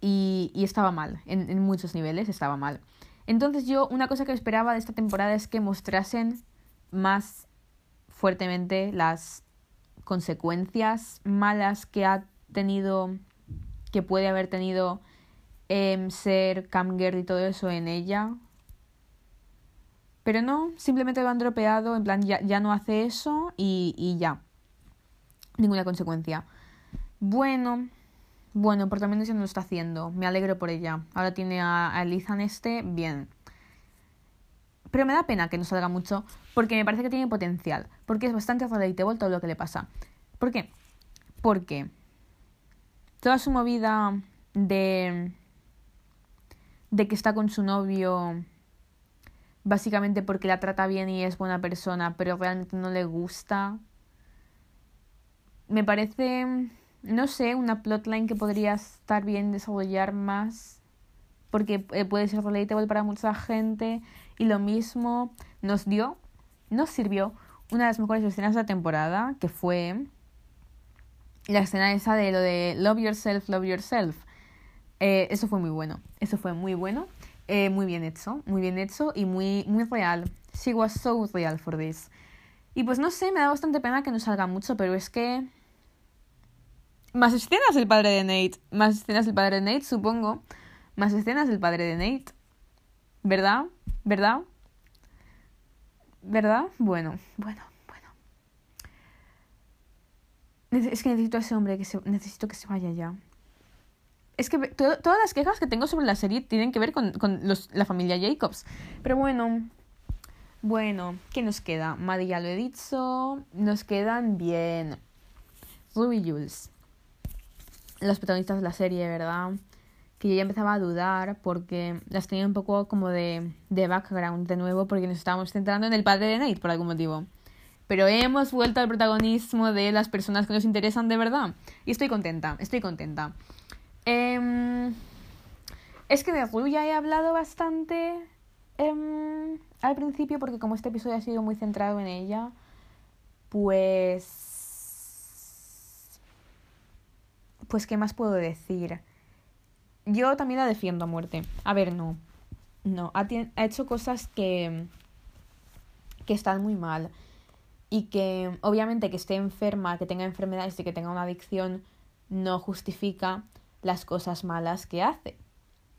Y, y estaba mal. En, en muchos niveles estaba mal. Entonces yo una cosa que esperaba de esta temporada es que mostrasen más fuertemente las consecuencias malas que ha tenido, que puede haber tenido eh, ser camgirl y todo eso en ella. Pero no, simplemente lo han dropeado, en plan ya, ya no hace eso y, y ya. Ninguna consecuencia. Bueno, bueno, por también ya no lo está haciendo. Me alegro por ella. Ahora tiene a, a Elizan este, bien. Pero me da pena que no salga mucho porque me parece que tiene potencial. Porque es bastante relatable todo lo que le pasa. ¿Por qué? Porque toda su movida de, de que está con su novio básicamente porque la trata bien y es buena persona, pero realmente no le gusta. Me parece no sé, una plotline que podría estar bien desarrollar más, porque eh, puede ser relatable para mucha gente, y lo mismo nos dio, nos sirvió una de las mejores escenas de la temporada, que fue la escena esa de lo de Love Yourself, Love Yourself. Eh, eso fue muy bueno, eso fue muy bueno, eh, muy bien hecho, muy bien hecho y muy, muy real. She was so real for this. Y pues no sé, me da bastante pena que no salga mucho, pero es que más escenas el padre de Nate. Más escenas el padre de Nate, supongo. Más escenas el padre de Nate. ¿Verdad? ¿Verdad? ¿Verdad? Bueno, bueno. Es que necesito a ese hombre, que se... necesito que se vaya ya. Es que todas las quejas que tengo sobre la serie tienen que ver con, con los, la familia Jacobs. Pero bueno, bueno, ¿qué nos queda? Maddie ya lo he dicho. Nos quedan bien. Ruby Jules los protagonistas de la serie, ¿verdad? Que yo ya empezaba a dudar porque las tenía un poco como de, de background de nuevo porque nos estábamos centrando en el padre de Nate por algún motivo. Pero hemos vuelto al protagonismo de las personas que nos interesan de verdad. Y estoy contenta, estoy contenta. Eh, es que de Rue ya he hablado bastante eh, al principio porque como este episodio ha sido muy centrado en ella, pues pues, ¿qué más puedo decir? Yo también la defiendo a muerte. A ver, no. No, ha, ha hecho cosas que, que están muy mal y que obviamente que esté enferma, que tenga enfermedades y que tenga una adicción no justifica las cosas malas que hace,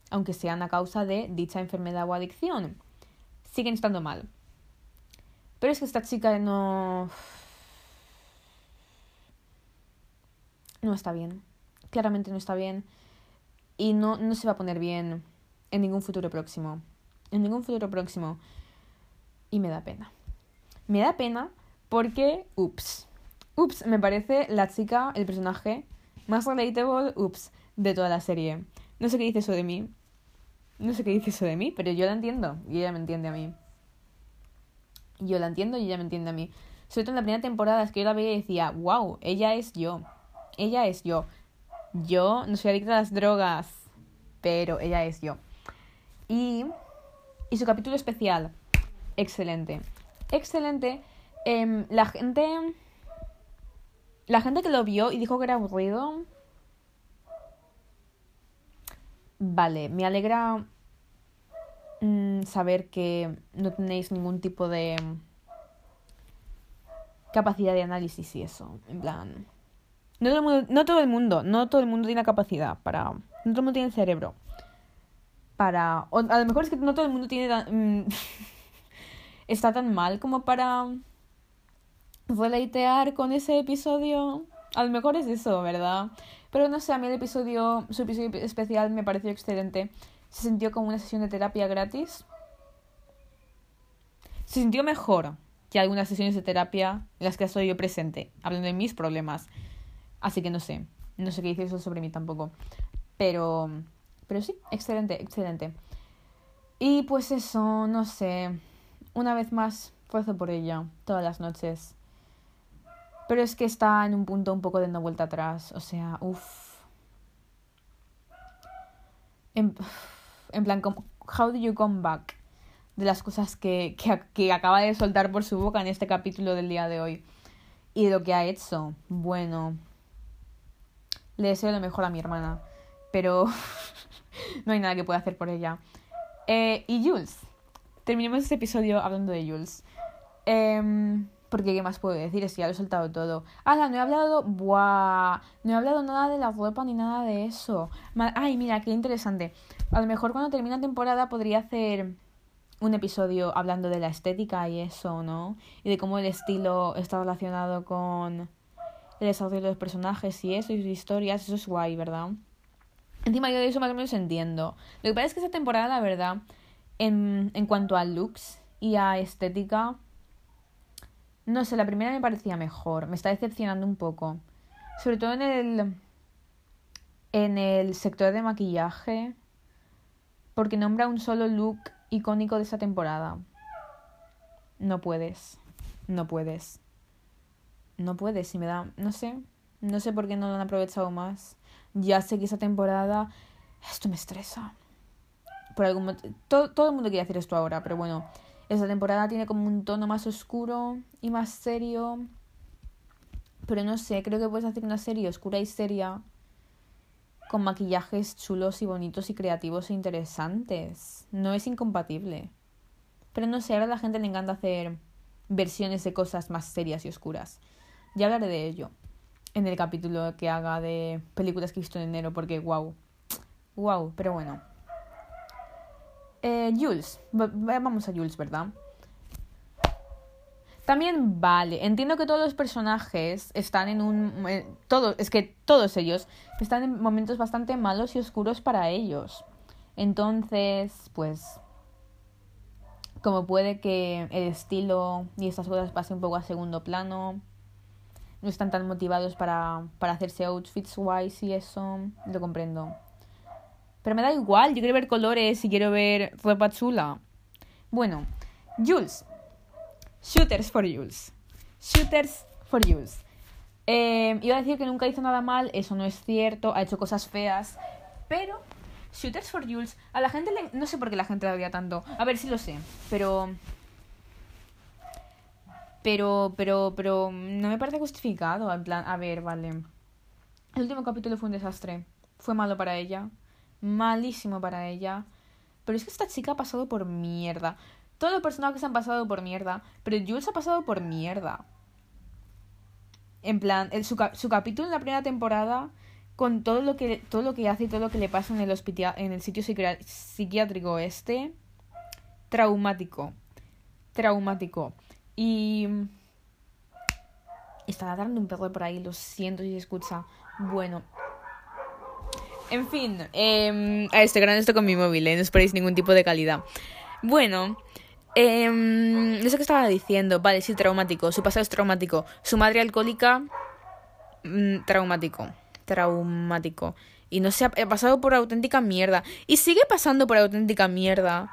aunque sean a causa de dicha enfermedad o adicción. Siguen estando mal. Pero es que esta chica no... No está bien. Claramente no está bien. Y no, no se va a poner bien en ningún futuro próximo. En ningún futuro próximo. Y me da pena. Me da pena porque, ups. Ups, me parece la chica, el personaje más relatable, ups, de toda la serie. No sé qué dice eso de mí. No sé qué dice eso de mí, pero yo la entiendo y ella me entiende a mí. Yo la entiendo y ella me entiende a mí. Sobre todo en la primera temporada es que yo la veía y decía, wow, ella es yo. Ella es yo. Yo no soy adicta a las drogas, pero ella es yo. Y, y su capítulo especial, excelente. Excelente. Em, la gente... La gente que lo vio y dijo que era aburrido. Vale, me alegra mm, saber que no tenéis ningún tipo de capacidad de análisis y eso. En plan. No todo, el mundo, no todo el mundo, no todo el mundo tiene capacidad para. No todo el mundo tiene cerebro. Para. A lo mejor es que no todo el mundo tiene. Mm, está tan mal como para Relatear con ese episodio. A lo mejor es eso, ¿verdad? Pero no sé, a mí el episodio, su episodio especial me pareció excelente. Se sintió como una sesión de terapia gratis. Se sintió mejor que algunas sesiones de terapia en las que estoy yo presente, hablando de mis problemas. Así que no sé, no sé qué dice eso sobre mí tampoco. Pero, pero sí, excelente, excelente. Y pues eso, no sé. Una vez más, fuerza por ella, todas las noches. Pero es que está en un punto un poco de no vuelta atrás. O sea, uff. En, en, plan, how do you come back? De las cosas que, que, que acaba de soltar por su boca en este capítulo del día de hoy. Y de lo que ha hecho. Bueno. Le deseo lo mejor a mi hermana. Pero no hay nada que pueda hacer por ella. Eh, y Jules. Terminemos este episodio hablando de Jules. Eh, porque, ¿qué más puedo decir? Es que ya lo he soltado todo. ¡Hala! No he hablado. ¡Buah! No he hablado nada de la ropa ni nada de eso. Ay, mira, qué interesante. A lo mejor cuando termine la temporada podría hacer un episodio hablando de la estética y eso, ¿no? Y de cómo el estilo está relacionado con el desarrollo de los personajes y eso, y sus historias. Eso es guay, ¿verdad? Encima yo de eso más o menos entiendo. Lo que pasa es que esta temporada, la verdad, en, en cuanto a looks y a estética no sé, la primera me parecía mejor. Me está decepcionando un poco. Sobre todo en el. En el sector de maquillaje. Porque nombra un solo look icónico de esta temporada. No puedes. No puedes. No puedes. Si me da. No sé. No sé por qué no lo han aprovechado más. Ya sé que esa temporada. Esto me estresa. Por algún todo, todo el mundo quiere hacer esto ahora, pero bueno. Esta temporada tiene como un tono más oscuro y más serio. Pero no sé, creo que puedes hacer una serie oscura y seria con maquillajes chulos y bonitos y creativos e interesantes. No es incompatible. Pero no sé, ahora a la gente le encanta hacer versiones de cosas más serias y oscuras. Ya hablaré de ello en el capítulo que haga de películas que he visto en enero porque wow. Wow, pero bueno. Eh, Jules, vamos a Jules, ¿verdad? También vale, entiendo que todos los personajes están en un... Eh, todo, es que todos ellos están en momentos bastante malos y oscuros para ellos. Entonces, pues... Como puede que el estilo y estas cosas pasen un poco a segundo plano. No están tan motivados para, para hacerse outfits wise y eso. Lo comprendo. Pero me da igual, yo quiero ver colores y quiero ver ropa chula. Bueno, Jules. Shooters for Jules. Shooters for Jules. Eh, iba a decir que nunca hizo nada mal, eso no es cierto, ha hecho cosas feas, pero Shooters for Jules, a la gente le... No sé por qué la gente la odia tanto. A ver, sí lo sé, pero... Pero, pero, pero... No me parece justificado, en plan... A ver, vale. El último capítulo fue un desastre. Fue malo para ella malísimo para ella. Pero es que esta chica ha pasado por mierda. Todos los personajes han pasado por mierda, pero Jules ha pasado por mierda. En plan, su, su capítulo en la primera temporada con todo lo que todo lo que hace y todo lo que le pasa en el hospital en el sitio psiquiátrico este traumático traumático y está dando un perro por ahí lo siento si se escucha bueno en fin eh, estoy grabando esto con mi móvil ¿eh? no esperéis ningún tipo de calidad bueno eh, no sé qué estaba diciendo vale sí traumático su pasado es traumático su madre alcohólica mmm, traumático traumático. Y no se ha, pasado por auténtica mierda. Y sigue pasando por auténtica mierda.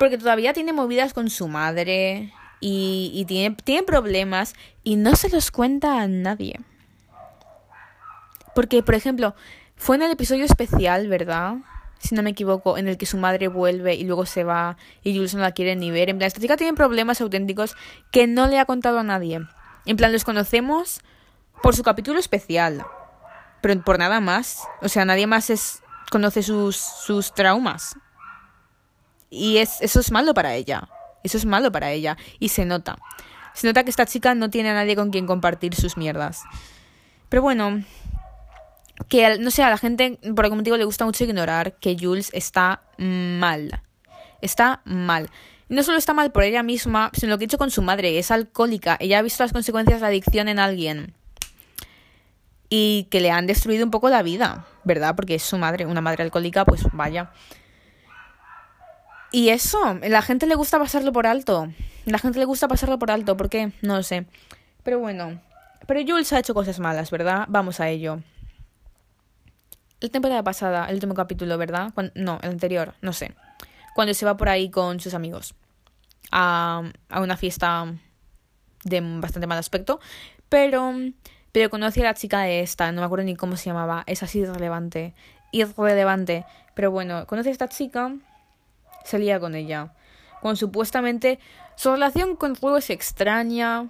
Porque todavía tiene movidas con su madre. Y, y tiene, tiene problemas. Y no se los cuenta a nadie. Porque, por ejemplo, fue en el episodio especial, ¿verdad? Si no me equivoco, en el que su madre vuelve y luego se va y Jules no la quiere ni ver. En plan, esta chica tiene problemas auténticos que no le ha contado a nadie. En plan, los conocemos por su capítulo especial pero por nada más. O sea, nadie más es, conoce sus, sus traumas. Y es, eso es malo para ella. Eso es malo para ella. Y se nota. Se nota que esta chica no tiene a nadie con quien compartir sus mierdas. Pero bueno, que no sé, a la gente por algún motivo le gusta mucho ignorar que Jules está mal. Está mal. No solo está mal por ella misma, sino lo que ha hecho con su madre. Es alcohólica. Ella ha visto las consecuencias de la adicción en alguien y que le han destruido un poco la vida, ¿verdad? Porque es su madre, una madre alcohólica, pues vaya. Y eso, la gente le gusta pasarlo por alto. La gente le gusta pasarlo por alto, ¿por qué? No lo sé. Pero bueno, pero Jules ha hecho cosas malas, ¿verdad? Vamos a ello. La temporada pasada, el último capítulo, ¿verdad? no, el anterior, no sé. Cuando se va por ahí con sus amigos a, a una fiesta de bastante mal aspecto. Pero pero conocí a la chica de esta, no me acuerdo ni cómo se llamaba, es así irrelevante. Irrelevante. Pero bueno, conocí a esta chica, salía con ella. Con supuestamente su relación con Fuego es extraña.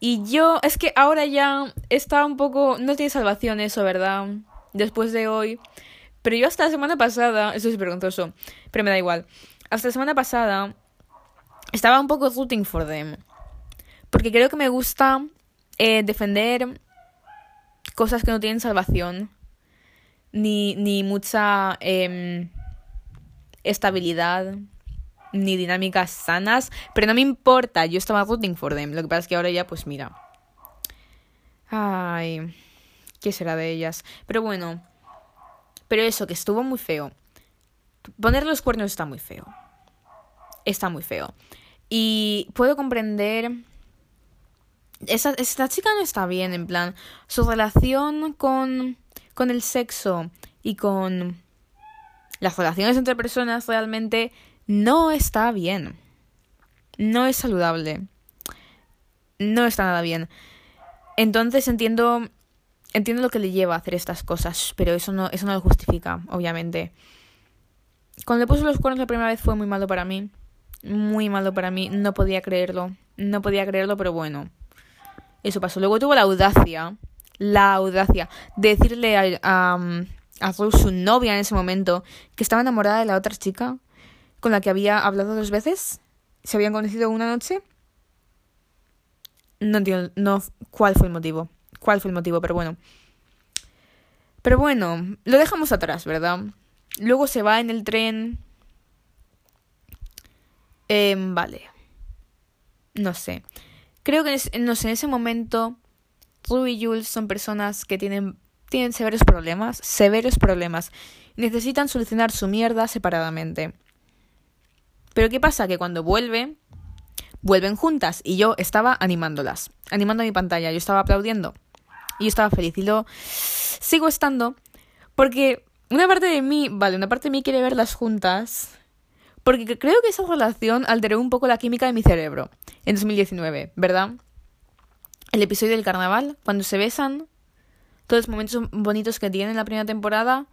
Y yo, es que ahora ya está un poco. No tiene salvación eso, ¿verdad? Después de hoy. Pero yo hasta la semana pasada. Eso es vergonzoso. Pero me da igual. Hasta la semana pasada. Estaba un poco rooting for them. Porque creo que me gusta eh, defender cosas que no tienen salvación, ni, ni mucha em, estabilidad, ni dinámicas sanas, pero no me importa, yo estaba rooting for them, lo que pasa es que ahora ya pues mira. Ay, ¿qué será de ellas? Pero bueno, pero eso, que estuvo muy feo. Poner los cuernos está muy feo. Está muy feo. Y puedo comprender esa, esta chica no está bien, en plan, su relación con, con el sexo y con las relaciones entre personas realmente no está bien. No es saludable. No está nada bien. Entonces entiendo entiendo lo que le lleva a hacer estas cosas, pero eso no eso no lo justifica, obviamente. Cuando le puso los cuernos la primera vez fue muy malo para mí. Muy malo para mí, no podía creerlo. No podía creerlo, pero bueno. Eso pasó. Luego tuvo la audacia, la audacia de decirle a, a, a su novia en ese momento, que estaba enamorada de la otra chica con la que había hablado dos veces. Se habían conocido una noche. No entiendo no, cuál fue el motivo. ¿Cuál fue el motivo? Pero bueno. Pero bueno, lo dejamos atrás, ¿verdad? Luego se va en el tren. Eh, vale. No sé. Creo que sé, en ese momento Ruby y Jules son personas que tienen, tienen severos problemas, severos problemas. necesitan solucionar su mierda separadamente. Pero ¿qué pasa? Que cuando vuelve, vuelven juntas y yo estaba animándolas, animando mi pantalla, yo estaba aplaudiendo y yo estaba feliz y lo sigo estando porque una parte de mí, vale, una parte de mí quiere verlas juntas porque creo que esa relación alteró un poco la química de mi cerebro en 2019, ¿verdad? El episodio del carnaval, cuando se besan, todos los momentos bonitos que tienen en la primera temporada,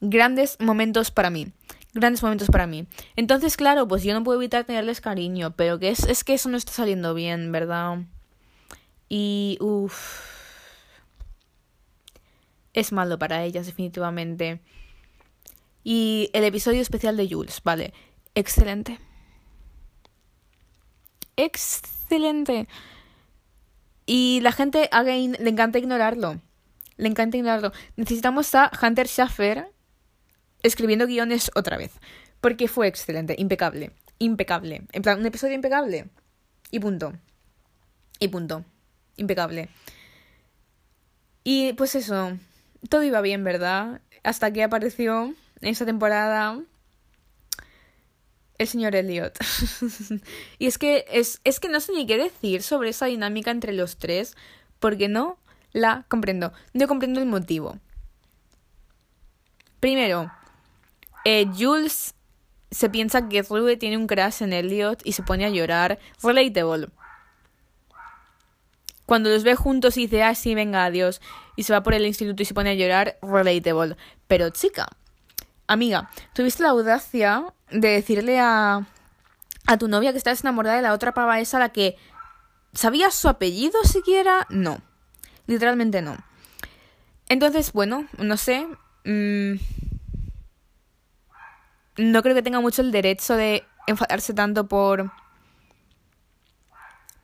grandes momentos para mí. Grandes momentos para mí. Entonces, claro, pues yo no puedo evitar tenerles cariño, pero que es, es que eso no está saliendo bien, ¿verdad? Y, uff. Es malo para ellas, definitivamente. Y el episodio especial de Jules, vale excelente. excelente. Y la gente, again, le encanta ignorarlo. Le encanta ignorarlo. Necesitamos a Hunter Schaffer escribiendo guiones otra vez. Porque fue excelente, impecable. Impecable. En plan, un episodio impecable. Y punto. Y punto. Impecable. Y pues eso. Todo iba bien, ¿verdad? Hasta que apareció en esta temporada el señor Elliot. y es que es, es que no sé ni qué decir sobre esa dinámica entre los tres, porque no la comprendo. No comprendo el motivo. Primero, eh, Jules se piensa que Rue tiene un crash en Elliot y se pone a llorar. Relatable. Cuando los ve juntos y dice, ah, sí, venga, adiós. Y se va por el instituto y se pone a llorar. Relatable. Pero chica, amiga, tuviste la audacia de decirle a, a tu novia que estás enamorada de la otra pava esa, la que... ¿Sabías su apellido siquiera? No. Literalmente no. Entonces, bueno, no sé. Mm, no creo que tenga mucho el derecho de enfadarse tanto por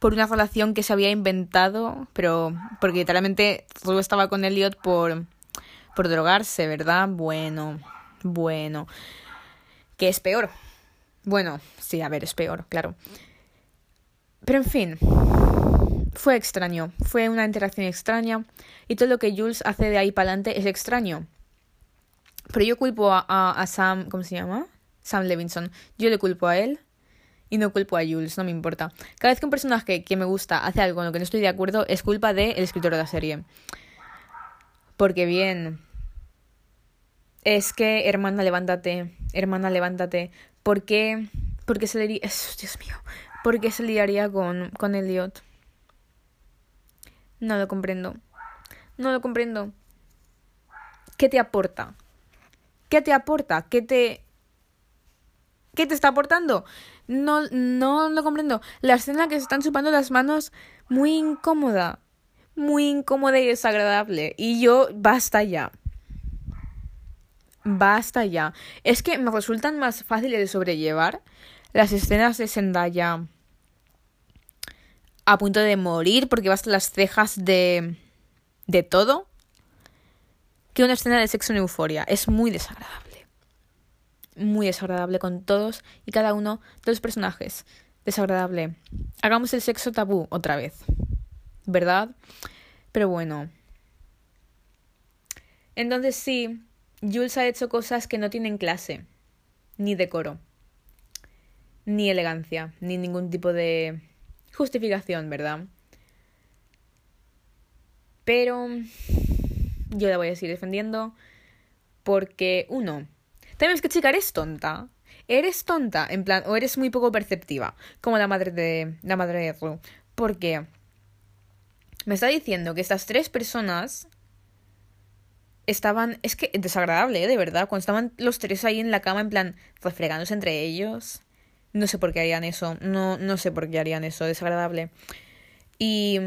por una relación que se había inventado, pero porque literalmente solo estaba con Elliot por por drogarse, ¿verdad? Bueno, bueno, que es peor. Bueno, sí, a ver, es peor, claro. Pero en fin, fue extraño, fue una interacción extraña y todo lo que Jules hace de ahí para adelante es extraño. Pero yo culpo a, a, Sam, ¿cómo se llama? Sam Levinson. Yo le culpo a él y no culpo a Jules, no me importa. Cada vez que un personaje que me gusta hace algo con lo que no estoy de acuerdo, es culpa del escritor de la serie. Porque bien, es que, hermana, levántate. Hermana, levántate. ¿Por qué? ¿Por qué se le Dios mío. ¿Por qué se liaría con, con Elliot? No lo comprendo. No lo comprendo. ¿Qué te aporta? ¿Qué te aporta? ¿Qué te. ¿Qué te está aportando? No, no lo comprendo. La escena que se están chupando las manos, muy incómoda. Muy incómoda y desagradable. Y yo, basta ya. Basta ya. Es que me resultan más fáciles de sobrellevar las escenas de Zendaya a punto de morir porque vas las cejas de de todo que una escena de sexo en euforia. Es muy desagradable. Muy desagradable con todos y cada uno de los personajes. Desagradable. Hagamos el sexo tabú otra vez. ¿Verdad? Pero bueno. Entonces sí, Jules ha hecho cosas que no tienen clase, ni decoro, ni elegancia, ni ningún tipo de justificación, ¿verdad? Pero yo la voy a seguir defendiendo porque, uno, tenemos que chica, eres tonta. Eres tonta, en plan, o eres muy poco perceptiva, como la madre de la madre de Ru. Porque me está diciendo que estas tres personas estaban, es que desagradable, ¿eh? de verdad, cuando estaban los tres ahí en la cama en plan refregándose entre ellos. No sé por qué harían eso, no, no sé por qué harían eso, desagradable. Y...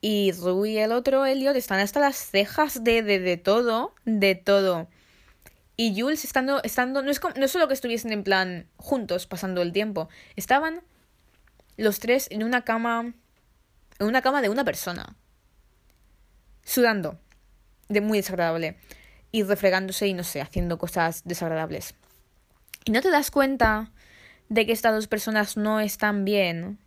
Y Ru y el otro, Elliot, están hasta las cejas de, de, de todo, de todo. Y Jules estando, estando, no es, no es solo que estuviesen en plan juntos pasando el tiempo, estaban los tres en una cama, en una cama de una persona sudando, de muy desagradable, y refregándose y no sé, haciendo cosas desagradables. Y no te das cuenta de que estas dos personas no están bien.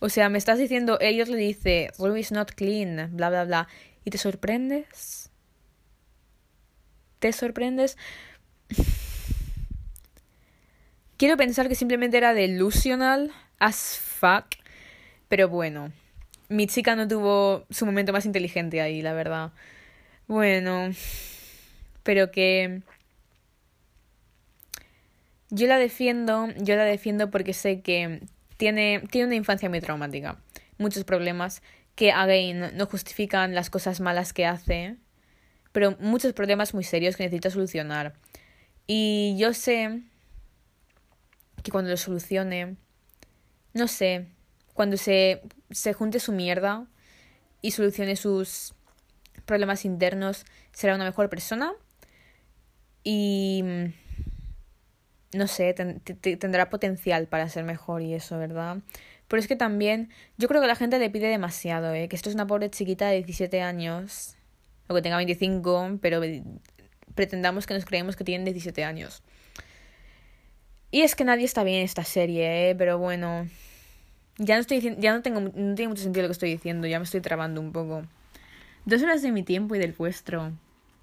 O sea, me estás diciendo, ellos le dice, Ruby is not clean, bla, bla, bla, y te sorprendes. ¿Te sorprendes? Quiero pensar que simplemente era delusional as fuck, pero bueno mi chica no tuvo su momento más inteligente ahí, la verdad. Bueno, pero que yo la defiendo, yo la defiendo porque sé que tiene, tiene una infancia muy traumática, muchos problemas que, again, no justifican las cosas malas que hace, pero muchos problemas muy serios que necesita solucionar. Y yo sé que cuando lo solucione, no sé, cuando se, se junte su mierda y solucione sus problemas internos, será una mejor persona. Y, no sé, tendrá potencial para ser mejor y eso, ¿verdad? Pero es que también, yo creo que la gente le pide demasiado, ¿eh? Que esto es una pobre chiquita de 17 años, o que tenga 25, pero pretendamos que nos creemos que tienen 17 años. Y es que nadie está bien en esta serie, ¿eh? Pero bueno, ya no estoy ya no tengo, no tiene mucho sentido lo que estoy diciendo, ya me estoy trabando un poco. Dos horas de mi tiempo y del vuestro.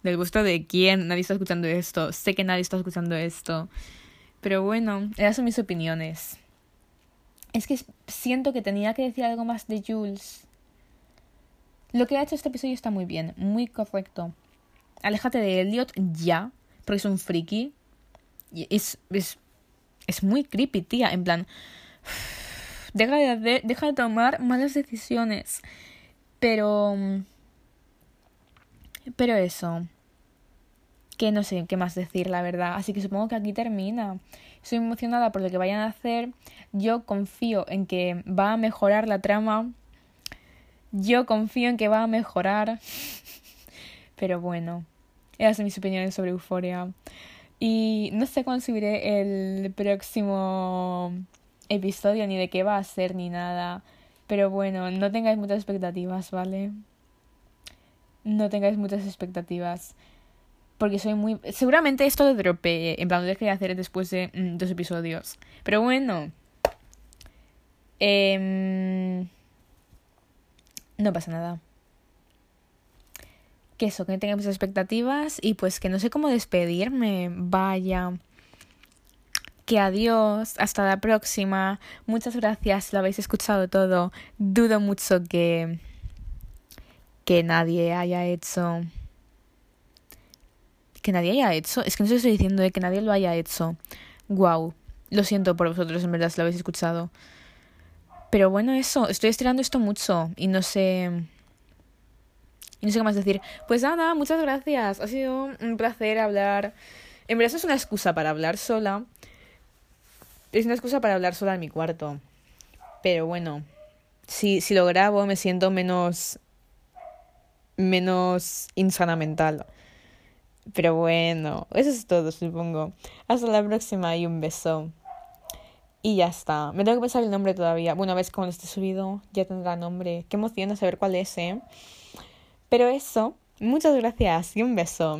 ¿Del vuestro de quién? Nadie está escuchando esto. Sé que nadie está escuchando esto. Pero bueno, esas son mis opiniones. Es que siento que tenía que decir algo más de Jules. Lo que ha hecho este episodio está muy bien, muy correcto. Aléjate de Elliot ya, porque es un friki. Es, es, es muy creepy, tía. En plan, deja de, deja de tomar malas decisiones. Pero... Pero eso. Que no sé qué más decir, la verdad. Así que supongo que aquí termina. Estoy emocionada por lo que vayan a hacer. Yo confío en que va a mejorar la trama. Yo confío en que va a mejorar. Pero bueno, esas son mis opiniones sobre Euforia. Y no sé cuándo subiré el próximo episodio, ni de qué va a ser, ni nada. Pero bueno, no tengáis muchas expectativas, ¿vale? No tengáis muchas expectativas. Porque soy muy... Seguramente esto lo dropé. En plan, lo dejé de hacer después de mm, dos episodios. Pero bueno. Eh... No pasa nada. Que eso, que no tengamos expectativas y pues que no sé cómo despedirme. Vaya. Que adiós, hasta la próxima. Muchas gracias, lo habéis escuchado todo. Dudo mucho que que nadie haya hecho que nadie haya hecho. Es que no estoy diciendo de que nadie lo haya hecho. Wow. Lo siento por vosotros, en verdad, si lo habéis escuchado. Pero bueno, eso. Estoy estirando esto mucho y no sé. Y no sé qué más decir. Pues nada, muchas gracias. Ha sido un placer hablar. En verdad, es una excusa para hablar sola. Es una excusa para hablar sola en mi cuarto. Pero bueno, si, si lo grabo, me siento menos. menos insana mental. Pero bueno, eso es todo, supongo. Hasta la próxima y un beso. Y ya está. Me tengo que pensar el nombre todavía. Bueno, a ver cuando esté subido ya tendrá nombre. Qué emoción saber cuál es, ¿eh? Pero eso, muchas gracias y un beso.